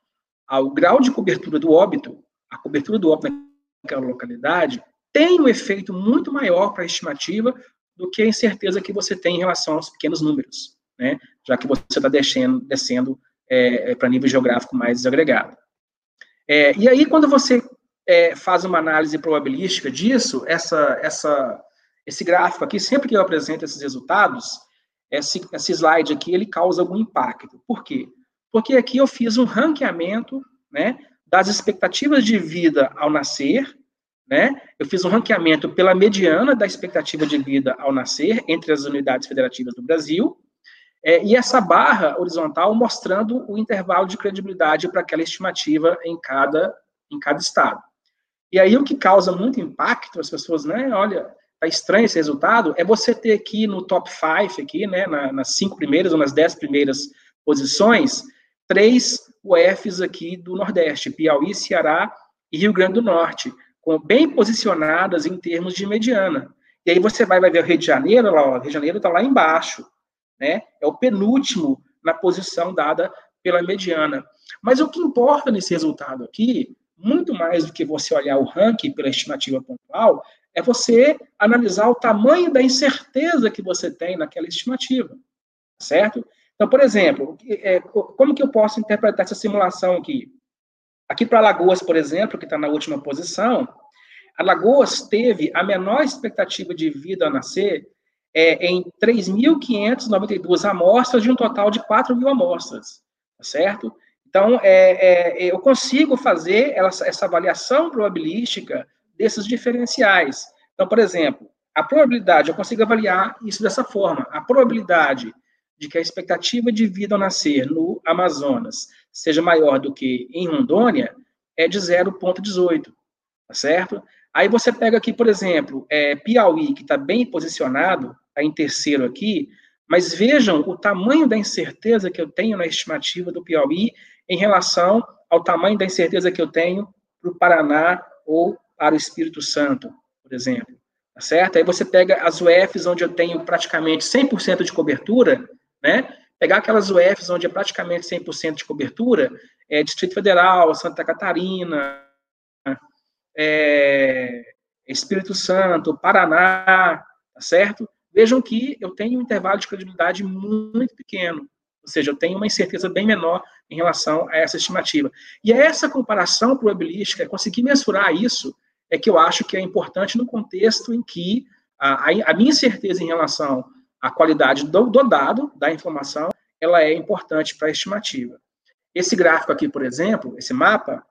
S2: ao grau de cobertura do óbito, a cobertura do óbito naquela localidade, tem um efeito muito maior para a estimativa do que a incerteza que você tem em relação aos pequenos números, né? já que você está descendo, descendo é, é para nível geográfico mais desagregado. É, e aí, quando você é, faz uma análise probabilística disso, essa, essa, esse gráfico aqui, sempre que eu apresento esses resultados, esse, esse slide aqui, ele causa algum impacto. Por quê? Porque aqui eu fiz um ranqueamento né, das expectativas de vida ao nascer, né? Eu fiz um ranqueamento pela mediana da expectativa de vida ao nascer entre as unidades federativas do Brasil, é, e essa barra horizontal mostrando o intervalo de credibilidade para aquela estimativa em cada, em cada estado. E aí o que causa muito impacto, as pessoas, né, olha, tá estranho esse resultado, é você ter aqui no top 5, aqui, né, na, nas cinco primeiras ou nas dez primeiras posições, três UFs aqui do Nordeste, Piauí, Ceará e Rio Grande do Norte, bem posicionadas em termos de mediana. E aí você vai, vai ver o Rio de Janeiro, lá, o Rio de Janeiro está lá embaixo, né? É o penúltimo na posição dada pela mediana. Mas o que importa nesse resultado aqui, muito mais do que você olhar o ranking pela estimativa pontual, é você analisar o tamanho da incerteza que você tem naquela estimativa, certo? Então, por exemplo, é, como que eu posso interpretar essa simulação aqui? Aqui para Alagoas, por exemplo, que está na última posição, Alagoas teve a menor expectativa de vida a nascer é, em 3.592 amostras de um total de 4 mil amostras, tá certo? Então, é, é, eu consigo fazer essa avaliação probabilística desses diferenciais. Então, por exemplo, a probabilidade, eu consigo avaliar isso dessa forma, a probabilidade de que a expectativa de vida ao nascer no Amazonas seja maior do que em Rondônia é de 0,18, tá certo? Aí você pega aqui, por exemplo, é, Piauí, que está bem posicionado, está em terceiro aqui, mas vejam o tamanho da incerteza que eu tenho na estimativa do Piauí em relação ao tamanho da incerteza que eu tenho para o Paraná ou para o Espírito Santo, por exemplo. Tá certo? Aí você pega as UFs onde eu tenho praticamente 100% de cobertura, né? Pegar aquelas UFs onde é praticamente 100% de cobertura, é Distrito Federal, Santa Catarina, é, Espírito Santo, Paraná, tá certo? Vejam que eu tenho um intervalo de credibilidade muito pequeno, ou seja, eu tenho uma incerteza bem menor em relação a essa estimativa. E essa comparação probabilística, conseguir mensurar isso, é que eu acho que é importante no contexto em que a, a minha incerteza em relação à qualidade do, do dado, da informação, ela é importante para a estimativa. Esse gráfico aqui, por exemplo, esse mapa,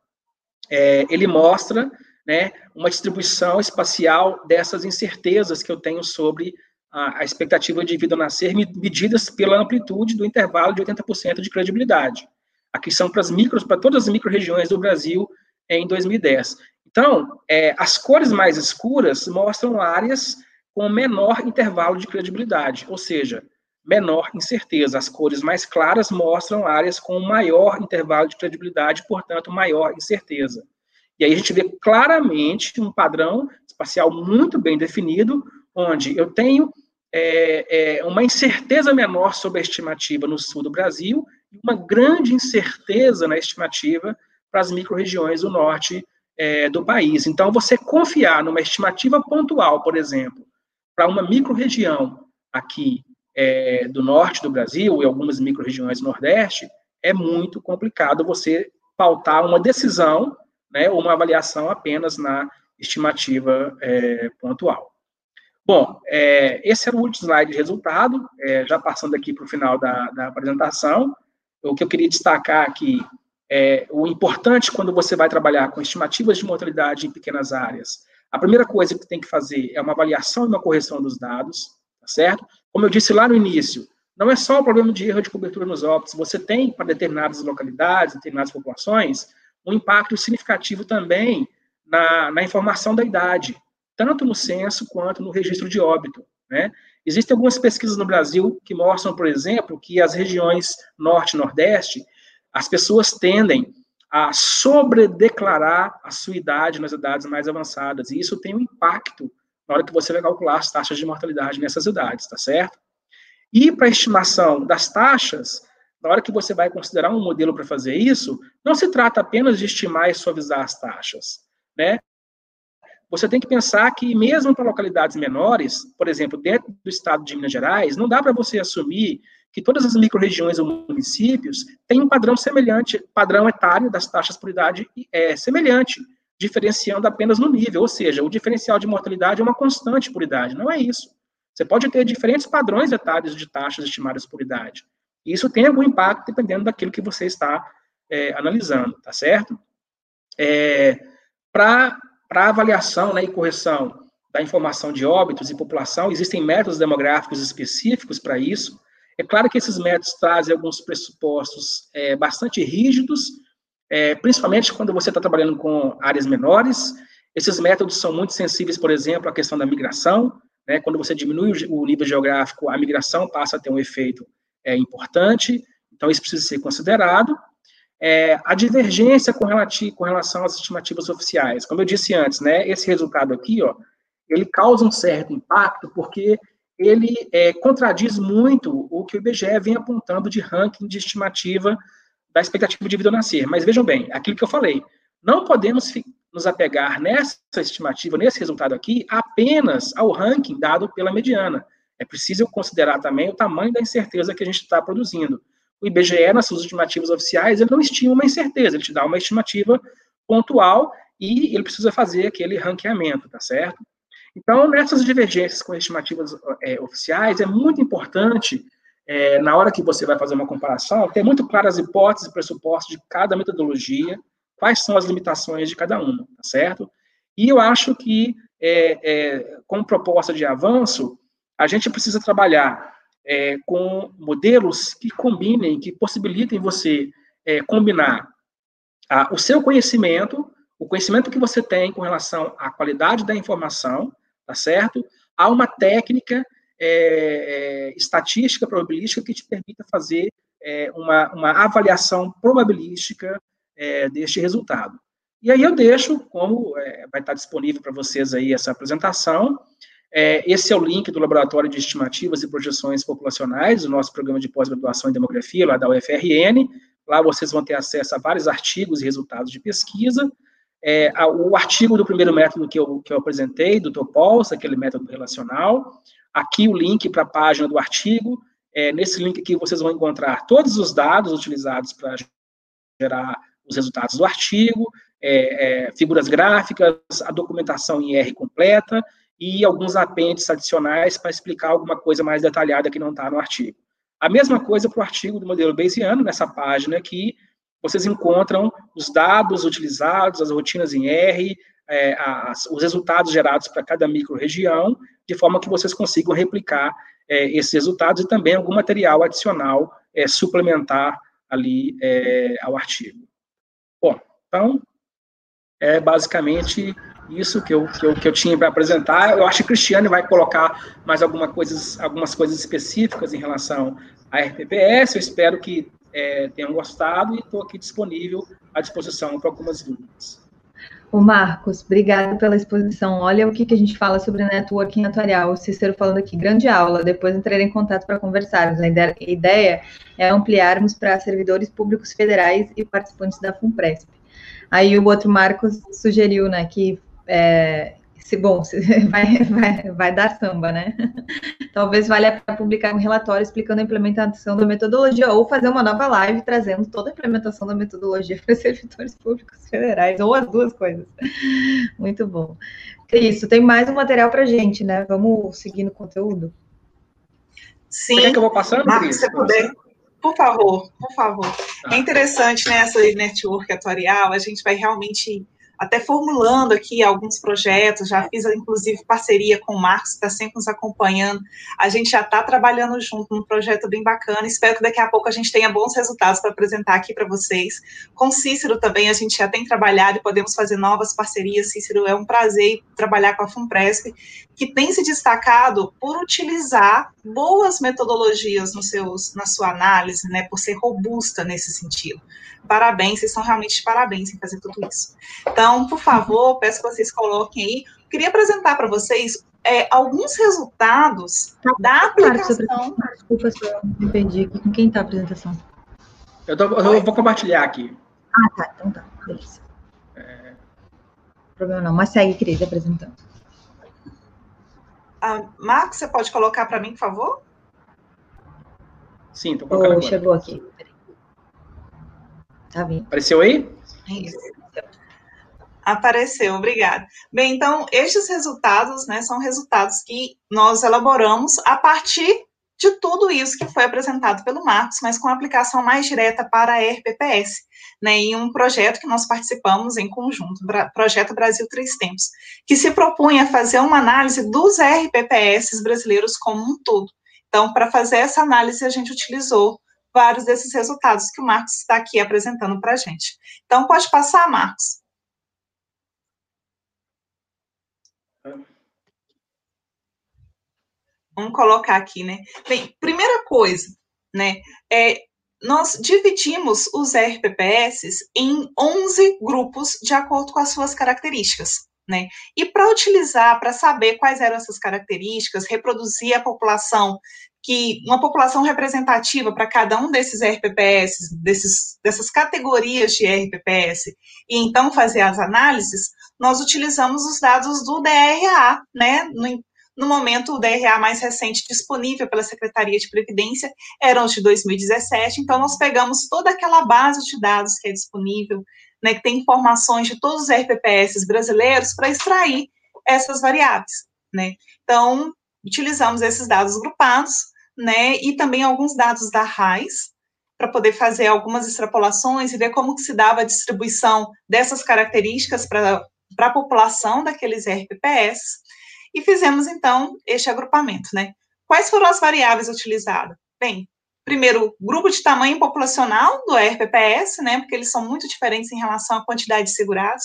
S2: é, ele mostra né, uma distribuição espacial dessas incertezas que eu tenho sobre a, a expectativa de vida nascer, medidas pela amplitude do intervalo de 80% de credibilidade. Aqui são para as micros, para todas as micro-regiões do Brasil em 2010. Então, é, as cores mais escuras mostram áreas com menor intervalo de credibilidade, ou seja, menor incerteza. As cores mais claras mostram áreas com maior intervalo de credibilidade, portanto, maior incerteza. E aí a gente vê claramente um padrão espacial muito bem definido, onde eu tenho é, é, uma incerteza menor sobre a estimativa no sul do Brasil e uma grande incerteza na estimativa para as micro-regiões do norte é, do país. Então, você confiar numa estimativa pontual, por exemplo, para uma micro-região aqui é, do norte do Brasil e algumas micro-regiões do nordeste, é muito complicado você pautar uma decisão, né, ou uma avaliação apenas na estimativa é, pontual. Bom, é, esse era o último slide de resultado, é, já passando aqui para o final da, da, apresentação. O que eu queria destacar aqui é o importante quando você vai trabalhar com estimativas de mortalidade em pequenas áreas. A primeira coisa que tem que fazer é uma avaliação e uma correção dos dados, tá certo? Como eu disse lá no início, não é só o problema de erro de cobertura nos óbitos, você tem para determinadas localidades, determinadas populações, um impacto significativo também na, na informação da idade tanto no censo quanto no registro de óbito. Né? Existem algumas pesquisas no Brasil que mostram, por exemplo, que as regiões norte e nordeste, as pessoas tendem a sobredeclarar a sua idade nas idades mais avançadas, e isso tem um impacto na hora que você vai calcular as taxas de mortalidade nessas idades, tá certo? E para a estimação das taxas, na hora que você vai considerar um modelo para fazer isso, não se trata apenas de estimar e suavizar as taxas, né? você tem que pensar que, mesmo para localidades menores, por exemplo, dentro do estado de Minas Gerais, não dá para você assumir que todas as micro-regiões ou municípios têm um padrão semelhante, padrão etário das taxas por idade é semelhante, diferenciando apenas no nível, ou seja, o diferencial de mortalidade é uma constante por idade, não é isso. Você pode ter diferentes padrões etários de taxas estimadas por idade. Isso tem algum impacto dependendo daquilo que você está é, analisando, tá certo? É, para para avaliação né, e correção da informação de óbitos e população, existem métodos demográficos específicos para isso. É claro que esses métodos trazem alguns pressupostos é, bastante rígidos, é, principalmente quando você está trabalhando com áreas menores. Esses métodos são muito sensíveis, por exemplo, à questão da migração. Né, quando você diminui o nível geográfico, a migração passa a ter um efeito é, importante. Então, isso precisa ser considerado. É, a divergência com, com, relação às estimativas oficiais. Como eu disse antes, né, esse resultado aqui, ó, ele causa um certo impacto porque ele é, contradiz muito o que o IBGE vem apontando de ranking de estimativa da expectativa de vida ao nascer. Mas vejam bem, aquilo que eu falei, não podemos nos apegar nessa estimativa, nesse resultado aqui, apenas ao ranking dado pela mediana. É preciso considerar também o tamanho da incerteza que a gente está produzindo o IBGE, nas suas estimativas oficiais, ele não estima uma incerteza, ele te dá uma estimativa pontual e ele precisa fazer aquele ranqueamento, tá certo? Então, nessas divergências com estimativas é, oficiais, é muito importante, é, na hora que você vai fazer uma comparação, ter muito claras as hipóteses e pressupostos de cada metodologia, quais são as limitações de cada uma, tá certo? E eu acho que, é, é como proposta de avanço, a gente precisa trabalhar é, com modelos que combinem, que possibilitem você é, combinar a, o seu conhecimento, o conhecimento que você tem com relação à qualidade da informação, tá certo? Há uma técnica é, é, estatística, probabilística, que te permita fazer é, uma, uma avaliação probabilística é, deste resultado. E aí eu deixo, como vai estar disponível para vocês aí essa apresentação, esse é o link do Laboratório de Estimativas e Projeções Populacionais, o nosso programa de pós-graduação em demografia, lá da UFRN. Lá vocês vão ter acesso a vários artigos e resultados de pesquisa. É, o artigo do primeiro método que eu, que eu apresentei, do Topos, aquele método relacional. Aqui o link para a página do artigo. É, nesse link aqui vocês vão encontrar todos os dados utilizados para gerar os resultados do artigo, é, é, figuras gráficas, a documentação em R completa, e alguns apêndices adicionais para explicar alguma coisa mais detalhada que não está no artigo. A mesma coisa para o artigo do modelo Bayesiano, nessa página aqui, vocês encontram os dados utilizados, as rotinas em R, é, as, os resultados gerados para cada micro-região, de forma que vocês consigam replicar é, esses resultados e também algum material adicional é, suplementar ali é, ao artigo. Bom, então, é basicamente isso que eu, que eu, que eu tinha para apresentar. Eu acho que o Cristiano vai colocar mais alguma coisas, algumas coisas específicas em relação à RPPS. Eu espero que é, tenham gostado e estou aqui disponível à disposição para algumas dúvidas.
S1: O Marcos, obrigado pela exposição. Olha o que, que a gente fala sobre networking atuarial. O Cícero falando aqui, grande aula. Depois entrarei em contato para conversarmos. A ideia é ampliarmos para servidores públicos federais e participantes da FUNPRESP. Aí o outro Marcos sugeriu, né, que é, se bom, se, vai, vai, vai dar samba, né? Talvez valha a pena publicar um relatório explicando a implementação da metodologia ou fazer uma nova live trazendo toda a implementação da metodologia para servidores públicos federais, ou as duas coisas. Muito bom. Isso, tem mais um material para gente, né? Vamos seguir no conteúdo?
S3: Sim. Você quer que eu vou passando, Marcos, se puder. Por favor, por favor. Ah. É interessante, né, essa network atuarial, a gente vai realmente até formulando aqui alguns projetos, já fiz inclusive parceria com o Marcos, que está sempre nos acompanhando. A gente já está trabalhando junto num projeto bem bacana. Espero que daqui a pouco a gente tenha bons resultados para apresentar aqui para vocês. Com Cícero também a gente já tem trabalhado e podemos fazer novas parcerias. Cícero, é um prazer trabalhar com a FUNPRESP, que tem se destacado por utilizar boas metodologias nos seus, na sua análise, né, por ser robusta nesse sentido. Parabéns, vocês são realmente de parabéns em fazer tudo isso. Então, por favor, peço que vocês coloquem aí. Queria apresentar para vocês é, alguns resultados tá, da aplicação.
S1: Desculpa, só me perdi aqui. Com quem está a apresentação?
S2: Eu, tô, eu, vou compartilhar aqui.
S1: Ah, tá. Então tá. Beleza. É... Problema não, mas segue, Cris, apresentando.
S3: Ah, Marcos, você pode colocar para mim, por favor?
S2: Sim, estou colocando. Oh,
S1: chegou aqui.
S2: Tá vindo. Apareceu aí?
S3: Isso. Apareceu, obrigada. Bem, então, estes resultados, né, são resultados que nós elaboramos a partir de tudo isso que foi apresentado pelo Marcos, mas com aplicação mais direta para a RPPS, né, em um projeto que nós participamos em conjunto, Projeto Brasil Três Tempos, que se propunha fazer uma análise dos RPPS brasileiros como um todo. Então, para fazer essa análise, a gente utilizou vários desses resultados que o Marcos está aqui apresentando para a gente. Então, pode passar, Marcos. Vamos colocar aqui, né? Bem, primeira coisa, né? É, nós dividimos os RPPS em 11 grupos de acordo com as suas características. Né? E para utilizar, para saber quais eram essas características, reproduzir a população que uma população representativa para cada um desses RPPS, desses, dessas categorias de RPPS, e então fazer as análises, nós utilizamos os dados do DRA, né? No, no momento, o DRA mais recente disponível pela Secretaria de Previdência eram os de 2017, então nós pegamos toda aquela base de dados que é disponível né, que tem informações de todos os RPPS brasileiros para extrair essas variáveis, né? Então, utilizamos esses dados grupados, né, e também alguns dados da RAIS, para poder fazer algumas extrapolações e ver como que se dava a distribuição dessas características para a população daqueles RPPS, e fizemos, então, este agrupamento, né? Quais foram as variáveis utilizadas? Bem, primeiro, grupo de tamanho populacional do RPPS, né, porque eles são muito diferentes em relação à quantidade de segurados,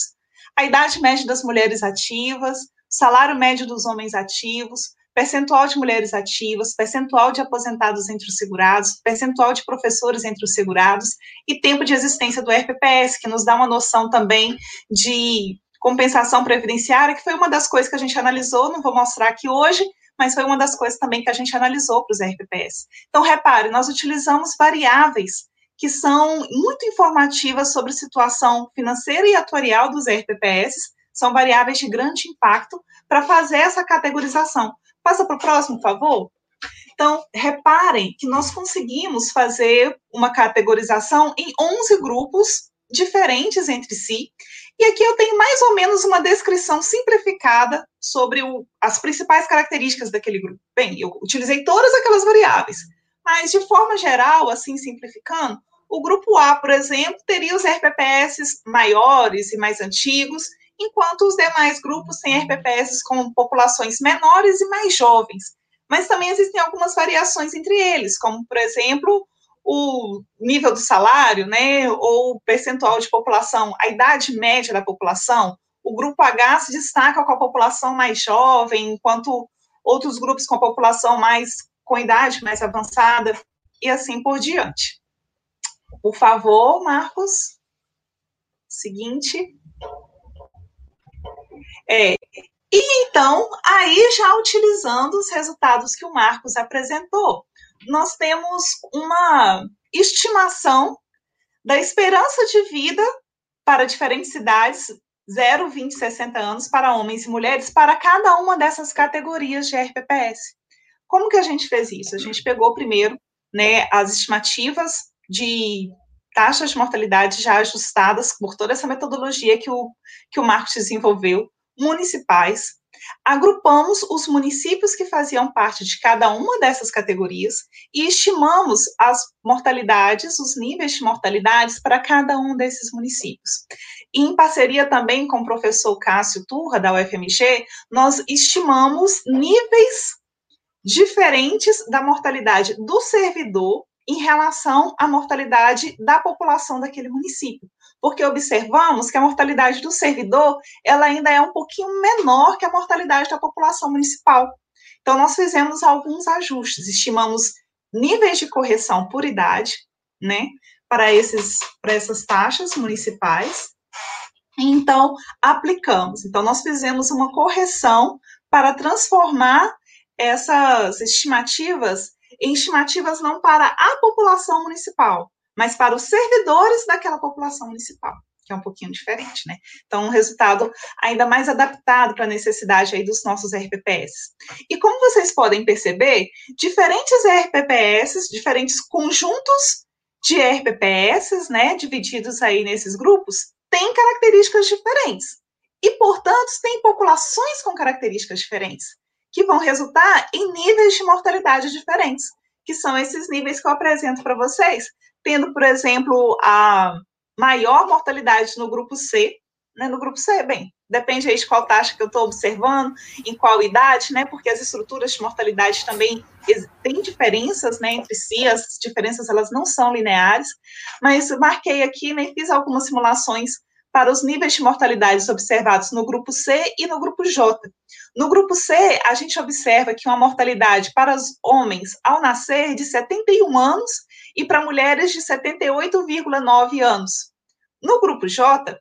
S3: a idade média das mulheres ativas, salário médio dos homens ativos, percentual de mulheres ativas, percentual de aposentados entre os segurados, percentual de professores entre os segurados e tempo de existência do RPPS, que nos dá uma noção também de compensação previdenciária, que foi uma das coisas que a gente analisou, não vou mostrar aqui hoje, mas foi uma das coisas também que a gente analisou para os RPPS. Então, repare, nós utilizamos variáveis que são muito informativas sobre a situação financeira e atuarial dos RPPS, são variáveis de grande impacto para fazer essa categorização. Passa para o próximo, por favor. Então, reparem que nós conseguimos fazer uma categorização em 11 grupos diferentes entre si, e aqui eu tenho mais ou menos uma descrição simplificada sobre o, as principais características daquele grupo. Bem, eu utilizei todas aquelas variáveis, mas de forma geral, assim simplificando, o grupo A, por exemplo, teria os RPPS maiores e mais antigos, enquanto os demais grupos têm RPPS com populações menores e mais jovens. Mas também existem algumas variações entre eles, como, por exemplo, o nível do salário, né, ou percentual de população, a idade média da população, o grupo H se destaca com a população mais jovem, enquanto outros grupos com a população mais com idade mais avançada, e assim por diante. Por favor, Marcos. Seguinte. É, e então, aí já utilizando os resultados que o Marcos apresentou, nós temos uma estimação da esperança de vida para diferentes idades, 0, 20, 60 anos, para homens e mulheres, para cada uma dessas categorias de RPPS. Como que a gente fez isso? A gente pegou primeiro né, as estimativas de taxas de mortalidade já ajustadas por toda essa metodologia que o, que o Marcos desenvolveu, municipais, Agrupamos os municípios que faziam parte de cada uma dessas categorias e estimamos as mortalidades, os níveis de mortalidades para cada um desses municípios. E em parceria também com o professor Cássio Turra, da UFMG, nós estimamos níveis diferentes da mortalidade do servidor em relação à mortalidade da população daquele município porque observamos que a mortalidade do servidor ela ainda é um pouquinho menor que a mortalidade da população municipal. Então, nós fizemos alguns ajustes, estimamos níveis de correção por idade, né, para, esses, para essas taxas municipais, então aplicamos. Então, nós fizemos uma correção para transformar essas estimativas em estimativas não para a população municipal, mas para os servidores daquela população municipal, que é um pouquinho diferente, né? Então, um resultado ainda mais adaptado para a necessidade aí dos nossos RPPS. E como vocês podem perceber, diferentes RPPS, diferentes conjuntos de RPPS, né, divididos aí nesses grupos, têm características diferentes. E, portanto, têm populações com características diferentes, que vão resultar em níveis de mortalidade diferentes, que são esses níveis que eu apresento para vocês, tendo, por exemplo, a maior mortalidade no grupo C, né, no grupo C, bem, depende aí de qual taxa que eu estou observando, em qual idade, né, porque as estruturas de mortalidade também têm diferenças, né, entre si, as diferenças elas não são lineares, mas marquei aqui, né, fiz algumas simulações para os níveis de mortalidade observados no grupo C e no grupo J. No grupo C, a gente observa que uma mortalidade para os homens ao nascer de 71 anos e para mulheres de 78,9 anos. No grupo J,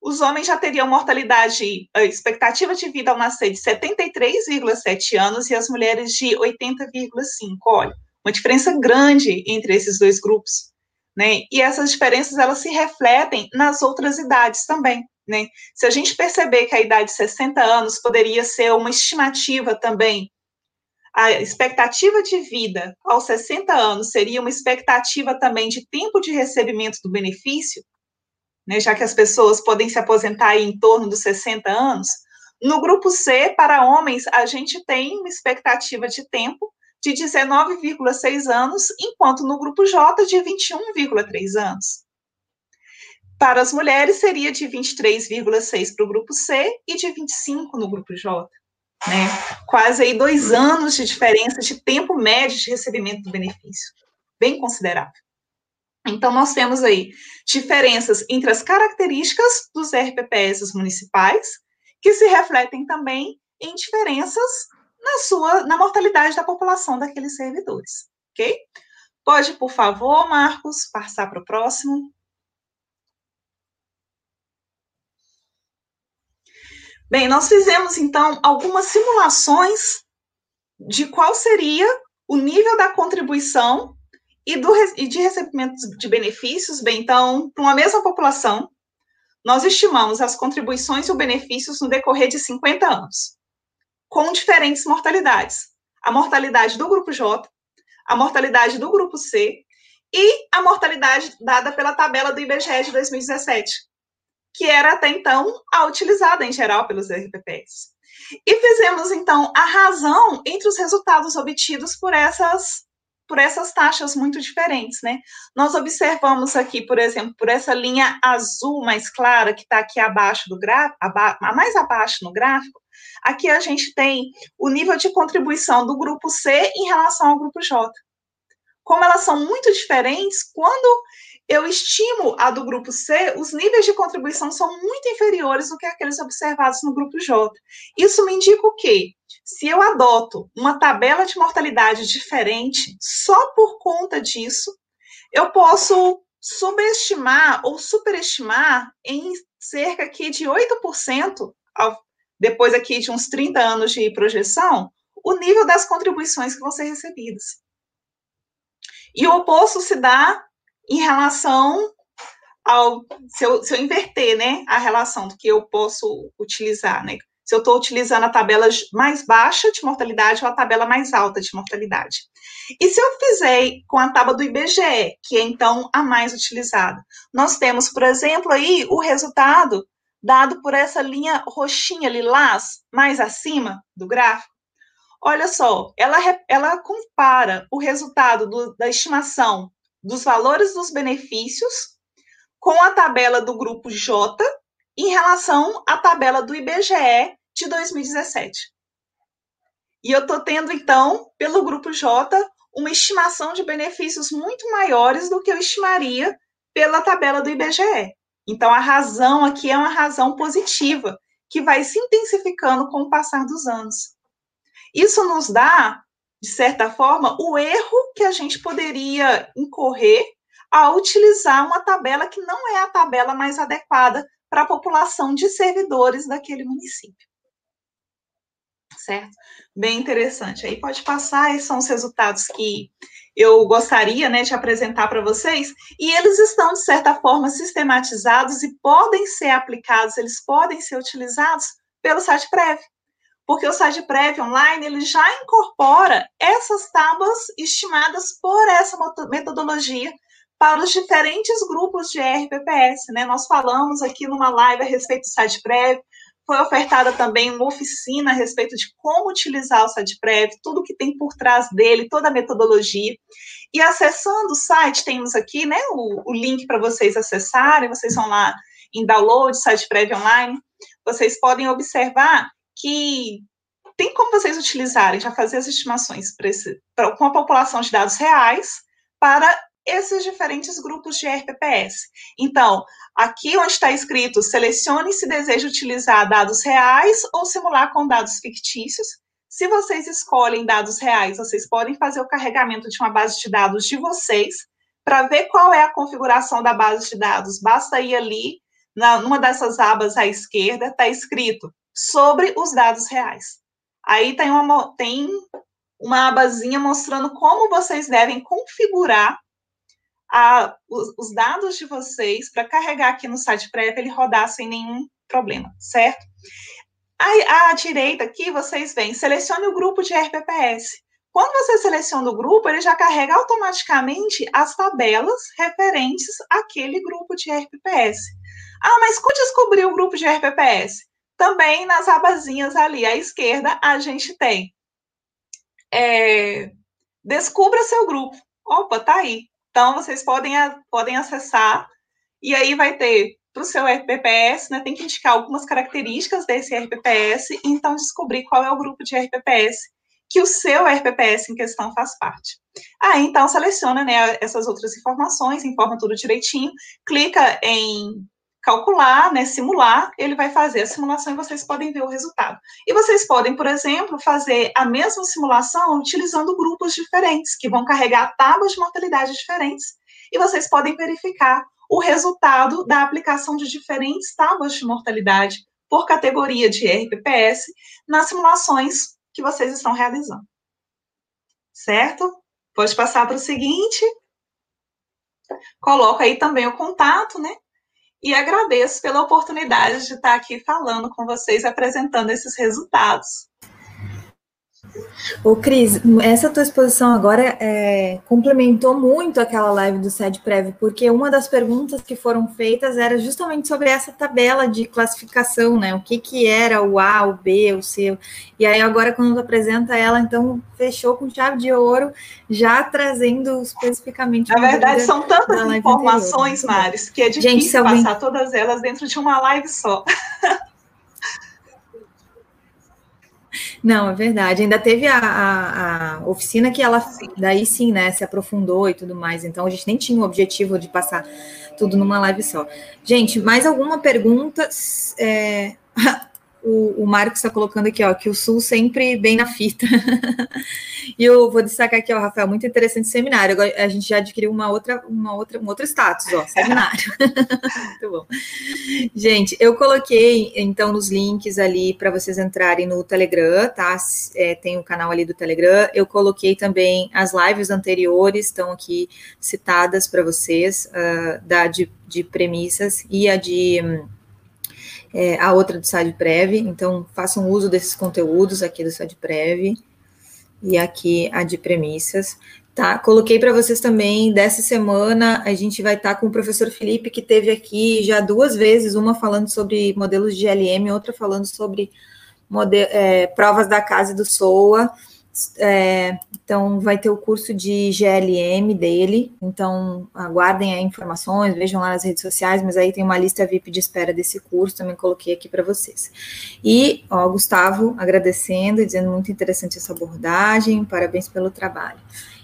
S3: os homens já teriam mortalidade, expectativa de vida ao nascer de 73,7 anos e as mulheres de 80,5. Olha, uma diferença grande entre esses dois grupos né? E essas diferenças elas se refletem nas outras idades também, né? Se a gente perceber que a idade de 60 anos poderia ser uma estimativa também, a expectativa de vida aos 60 anos seria uma expectativa também de tempo de recebimento do benefício, né, já que as pessoas podem se aposentar em torno dos 60 anos. No grupo C, para homens, a gente tem uma expectativa de tempo de 19,6 anos, enquanto no grupo J, de 21,3 anos. Para as mulheres, seria de 23,6 para o grupo C e de 25 no grupo J. Né? Quase aí dois anos de diferença de tempo médio de recebimento do benefício. Bem considerável. Então, nós temos aí diferenças entre as características dos RPPS municipais, que se refletem também em diferenças na sua na mortalidade da população daqueles servidores, ok? Pode, por favor, Marcos, passar para o próximo. Bem, nós fizemos então algumas simulações de qual seria o nível da contribuição e, do, e de recebimento de benefícios. Bem, então, para uma mesma população, nós estimamos as contribuições e os benefícios no decorrer de 50 anos, com diferentes mortalidades. A mortalidade do grupo J, a mortalidade do grupo C e a mortalidade dada pela tabela do IBGE de 2017, que era até então a utilizada em geral pelos RPPs. E fizemos então a razão entre os resultados obtidos por essas por essas taxas muito diferentes, né? Nós observamos aqui, por exemplo, por essa linha azul mais clara que está aqui abaixo do gráfico, aba mais abaixo no gráfico, aqui a gente tem o nível de contribuição do grupo C em relação ao grupo J. Como elas são muito diferentes, quando eu estimo a do grupo C, os níveis de contribuição são muito inferiores do que aqueles observados no grupo J. Isso me indica o quê? Se eu adoto uma tabela de mortalidade diferente, só por conta disso, eu posso subestimar ou superestimar em cerca aqui de 8%, depois aqui de uns 30 anos de projeção, o nível das contribuições que vão ser recebidas. E o oposto se dá em relação ao se eu, se eu inverter, né, a relação do que eu posso utilizar, né? Se eu estou utilizando a tabela mais baixa de mortalidade ou a tabela mais alta de mortalidade. E se eu fizer com a tábua do IBGE, que é então a mais utilizada, nós temos, por exemplo, aí o resultado dado por essa linha roxinha lilás mais acima do gráfico. Olha só, ela, ela compara o resultado do, da estimação dos valores dos benefícios com a tabela do grupo J em relação à tabela do IBGE de 2017. E eu estou tendo, então, pelo grupo J, uma estimação de benefícios muito maiores do que eu estimaria pela tabela do IBGE. Então, a razão aqui é uma razão positiva, que vai se intensificando com o passar dos anos. Isso nos dá de certa forma, o erro que a gente poderia incorrer ao utilizar uma tabela que não é a tabela mais adequada para a população de servidores daquele município. Certo? Bem interessante. Aí pode passar, esses são os resultados que eu gostaria né, de apresentar para vocês, e eles estão, de certa forma, sistematizados e podem ser aplicados, eles podem ser utilizados pelo site Prévio porque o site prévio online ele já incorpora essas tábuas estimadas por essa metodologia para os diferentes grupos de RPPS, né? Nós falamos aqui numa live a respeito do site prévio, foi ofertada também uma oficina a respeito de como utilizar o site prévio, tudo que tem por trás dele, toda a metodologia. E acessando o site, temos aqui né, o, o link para vocês acessarem, vocês vão lá em download, site prévio online, vocês podem observar que tem como vocês utilizarem, já fazer as estimações esse, pra, com a população de dados reais para esses diferentes grupos de RPPS. Então, aqui onde está escrito, selecione se deseja utilizar dados reais ou simular com dados fictícios. Se vocês escolhem dados reais, vocês podem fazer o carregamento de uma base de dados de vocês. Para ver qual é a configuração da base de dados, basta ir ali, na, numa dessas abas à esquerda, está escrito sobre os dados reais. Aí tem uma, tem uma abazinha mostrando como vocês devem configurar a, os, os, dados de vocês para carregar aqui no site prévio ele rodar sem nenhum problema, certo? À, à direita aqui, vocês veem, selecione o grupo de RPPS. Quando você seleciona o grupo, ele já carrega automaticamente as tabelas referentes àquele grupo de RPPS. Ah, mas como descobrir o grupo de RPPS? Também nas abazinhas ali à esquerda a gente tem. É, descubra seu grupo. Opa, tá aí. Então vocês podem, podem acessar e aí vai ter para o seu RPPS, né, tem que indicar algumas características desse RPPS e então descobrir qual é o grupo de RPPS que o seu RPPS em questão faz parte. Aí, então, seleciona né, essas outras informações, informa tudo direitinho, clica em calcular, né, simular, ele vai fazer a simulação e vocês podem ver o resultado. E vocês podem, por exemplo, fazer a mesma simulação utilizando grupos diferentes, que vão carregar tábuas de mortalidade diferentes, e vocês podem verificar o resultado da aplicação de diferentes tábuas de mortalidade por categoria de RPPS nas simulações que vocês estão realizando. Certo? Pode passar para o seguinte. Coloco aí também o contato, né? E agradeço pela oportunidade de estar aqui falando com vocês, apresentando esses resultados.
S1: Ô, Cris, essa tua exposição agora é, complementou muito aquela live do SED Prévio, porque uma das perguntas que foram feitas era justamente sobre essa tabela de classificação, né? O que, que era o A, o B, o C. E aí, agora, quando tu apresenta ela, então, fechou com chave de ouro, já trazendo especificamente.
S3: Na verdade, são tantas informações, Maris, que é difícil Gente, alguém... passar todas elas dentro de uma live só.
S1: Não, é verdade. Ainda teve a, a, a, oficina que ela, daí sim, né, se aprofundou e tudo mais. Então, a gente nem tinha o objetivo de passar tudo numa live só. Gente, mais alguma pergunta? É... o, o Marcos está colocando aqui, ó, que o Sul sempre bem na fita. e eu vou destacar aqui, ó, Rafael, muito interessante seminário. Agora a gente já adquiriu uma outra, uma outra, um outro status, ó, seminário. muito bom. Gente, eu coloquei então nos links ali para vocês entrarem no Telegram, tá? É, tem o um canal ali do Telegram. Eu coloquei também as lives anteriores, estão aqui citadas para vocês, uh, da de, de premissas e a de. É, a outra do SADPREV, então façam uso desses conteúdos aqui do SADPREV e aqui a de premissas. Tá, coloquei para vocês também, dessa semana a gente vai estar tá com o professor Felipe, que teve aqui já duas vezes, uma falando sobre modelos de LM, outra falando sobre é, provas da casa do SOA, é, então, vai ter o curso de GLM dele. Então, aguardem aí informações, vejam lá nas redes sociais, mas aí tem uma lista VIP de espera desse curso, também coloquei aqui para vocês. E, ó, Gustavo agradecendo, dizendo muito interessante essa abordagem, parabéns pelo trabalho.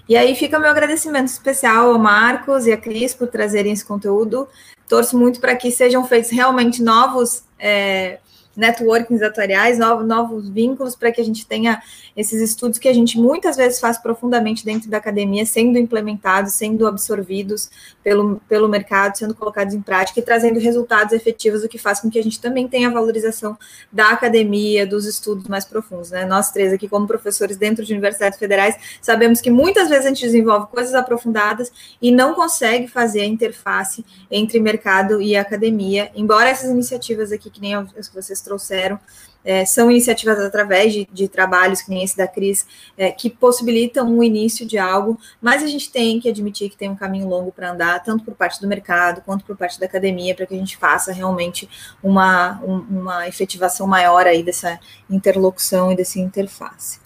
S1: E aí fica meu agradecimento especial ao Marcos e a Cris por trazerem esse conteúdo. Torço muito para que sejam feitos realmente novos. É, networkings atuariais, novos, novos vínculos para que a gente tenha esses estudos que a gente muitas vezes faz profundamente dentro da academia, sendo implementados, sendo absorvidos pelo, pelo mercado, sendo colocados em prática e trazendo resultados efetivos, o que faz com que a gente também tenha a valorização da academia, dos estudos mais profundos. Né? Nós três aqui, como professores dentro de universidades federais, sabemos que muitas vezes a gente desenvolve coisas aprofundadas e não consegue fazer a interface entre mercado e academia, embora essas iniciativas aqui, que nem as que vocês trouxeram, é, são iniciativas através de, de, trabalhos, que nem esse da Cris, é, que possibilitam o início de algo, mas a gente tem que admitir que tem um caminho longo para andar, tanto por parte do mercado quanto por parte da academia, para que a gente faça realmente uma, um, uma efetivação maior aí dessa interlocução e dessa interface.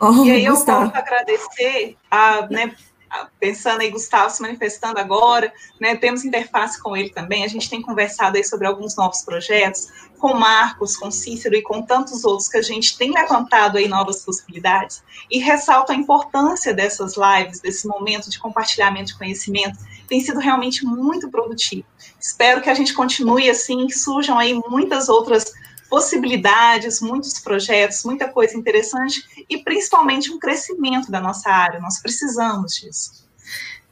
S3: Oh, e aí eu a agradecer a, né, pensando aí, Gustavo se manifestando agora, né, temos interface com ele também, a gente tem conversado aí sobre alguns novos projetos, com Marcos, com Cícero e com tantos outros que a gente tem levantado aí novas possibilidades, e ressalto a importância dessas lives, desse momento de compartilhamento de conhecimento, tem sido realmente muito produtivo. Espero que a gente continue assim, que surjam aí muitas outras possibilidades, muitos projetos, muita coisa interessante e principalmente um crescimento da nossa área. Nós precisamos disso.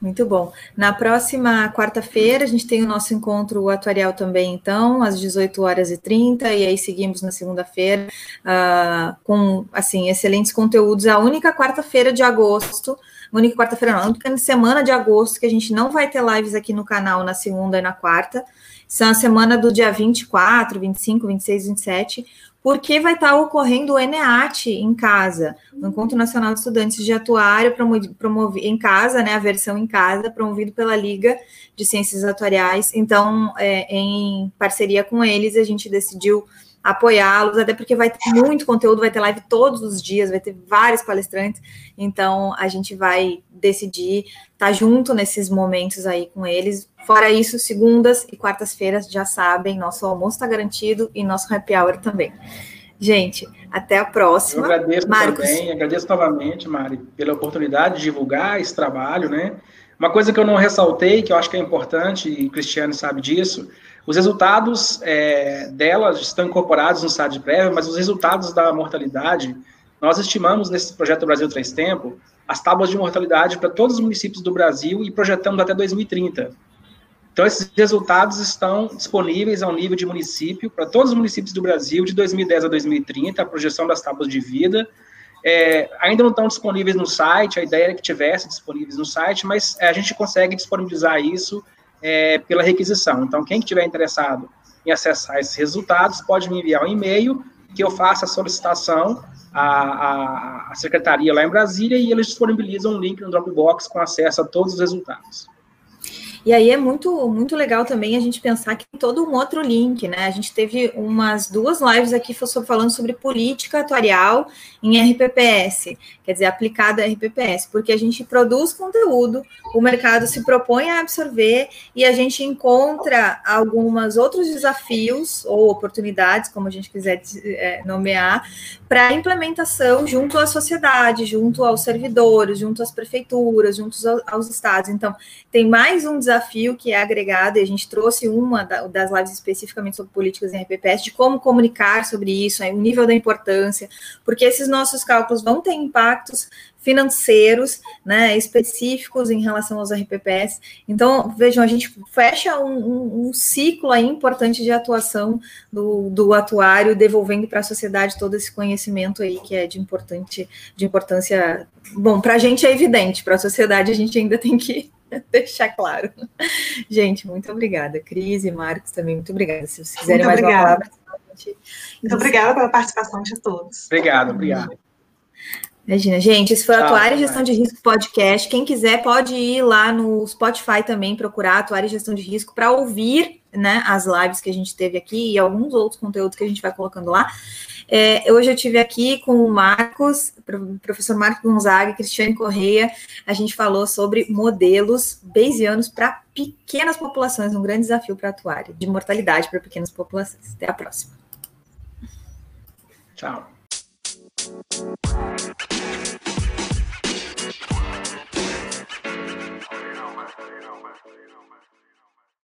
S1: Muito bom. Na próxima quarta-feira, a gente tem o nosso encontro atuarial também, então, às 18 horas e 30, e aí seguimos na segunda-feira uh, com, assim, excelentes conteúdos. A única quarta-feira de agosto, única quarta-feira não, a única semana de agosto que a gente não vai ter lives aqui no canal na segunda e na quarta, são a semana do dia 24, 25, 26, 27, porque vai estar ocorrendo o ENEAT em casa, o Encontro Nacional de Estudantes de Atuário, promovido em casa, né, a versão em casa, promovido pela Liga de Ciências Atuariais. Então, é, em parceria com eles, a gente decidiu apoiá-los, até porque vai ter muito conteúdo, vai ter live todos os dias, vai ter vários palestrantes, então a gente vai decidir estar tá junto nesses momentos aí com eles. Fora isso, segundas e quartas-feiras, já sabem, nosso almoço está garantido e nosso happy hour também. Gente, até a próxima.
S2: Eu agradeço Marcos. também, agradeço novamente, Mari, pela oportunidade de divulgar esse trabalho, né? Uma coisa que eu não ressaltei, que eu acho que é importante, e o Cristiano sabe disso, os resultados é, delas estão incorporados no SAD prévio, mas os resultados da mortalidade, nós estimamos nesse projeto Brasil Três Tempo as tábuas de mortalidade para todos os municípios do Brasil e projetamos até 2030. Então, esses resultados estão disponíveis ao nível de município para todos os municípios do Brasil de 2010 a 2030, a projeção das tábuas de vida. É, ainda não estão disponíveis no site, a ideia era que tivesse disponíveis no site, mas é, a gente consegue disponibilizar isso é, pela requisição. Então, quem estiver interessado em acessar esses resultados, pode me enviar um e-mail que eu faça a solicitação à, à, à secretaria lá em Brasília e eles disponibilizam um link no Dropbox com acesso a todos os resultados.
S1: E aí é muito, muito legal também a gente pensar que tem todo um outro link, né? A gente teve umas duas lives aqui falando sobre política atuarial em RPPS, quer dizer, aplicada a RPPS, porque a gente produz conteúdo, o mercado se propõe a absorver e a gente encontra alguns outros desafios ou oportunidades, como a gente quiser é, nomear, para implementação junto à sociedade, junto aos servidores, junto às prefeituras, junto aos estados. Então, tem mais um desafio que é agregado, e a gente trouxe uma das lives especificamente sobre políticas em RPPS, de como comunicar sobre isso, o nível da importância, porque esses nossos cálculos vão ter impactos financeiros, né, específicos em relação aos RPPS. Então, vejam, a gente fecha um, um, um ciclo aí importante de atuação do, do atuário, devolvendo para a sociedade todo esse conhecimento aí que é de importante, de importância. Bom, para a gente é evidente, para a sociedade a gente ainda tem que deixar claro. Gente, muito obrigada. Cris e Marcos também, muito obrigada. Se vocês quiserem muito mais obrigada. uma palavra.
S3: Muito obrigada pela participação de todos.
S2: Obrigado, obrigado.
S1: Imagina, gente, esse foi o Atuária e Gestão de Risco Podcast. Quem quiser pode ir lá no Spotify também, procurar Atuária Gestão de Risco para ouvir né, as lives que a gente teve aqui e alguns outros conteúdos que a gente vai colocando lá. É, hoje eu tive aqui com o Marcos, professor Marcos Gonzaga e Cristiane Correia. A gente falou sobre modelos bayesianos para pequenas populações, um grande desafio para a atuária, de mortalidade para pequenas populações. Até a próxima.
S2: Tchau. Thank you.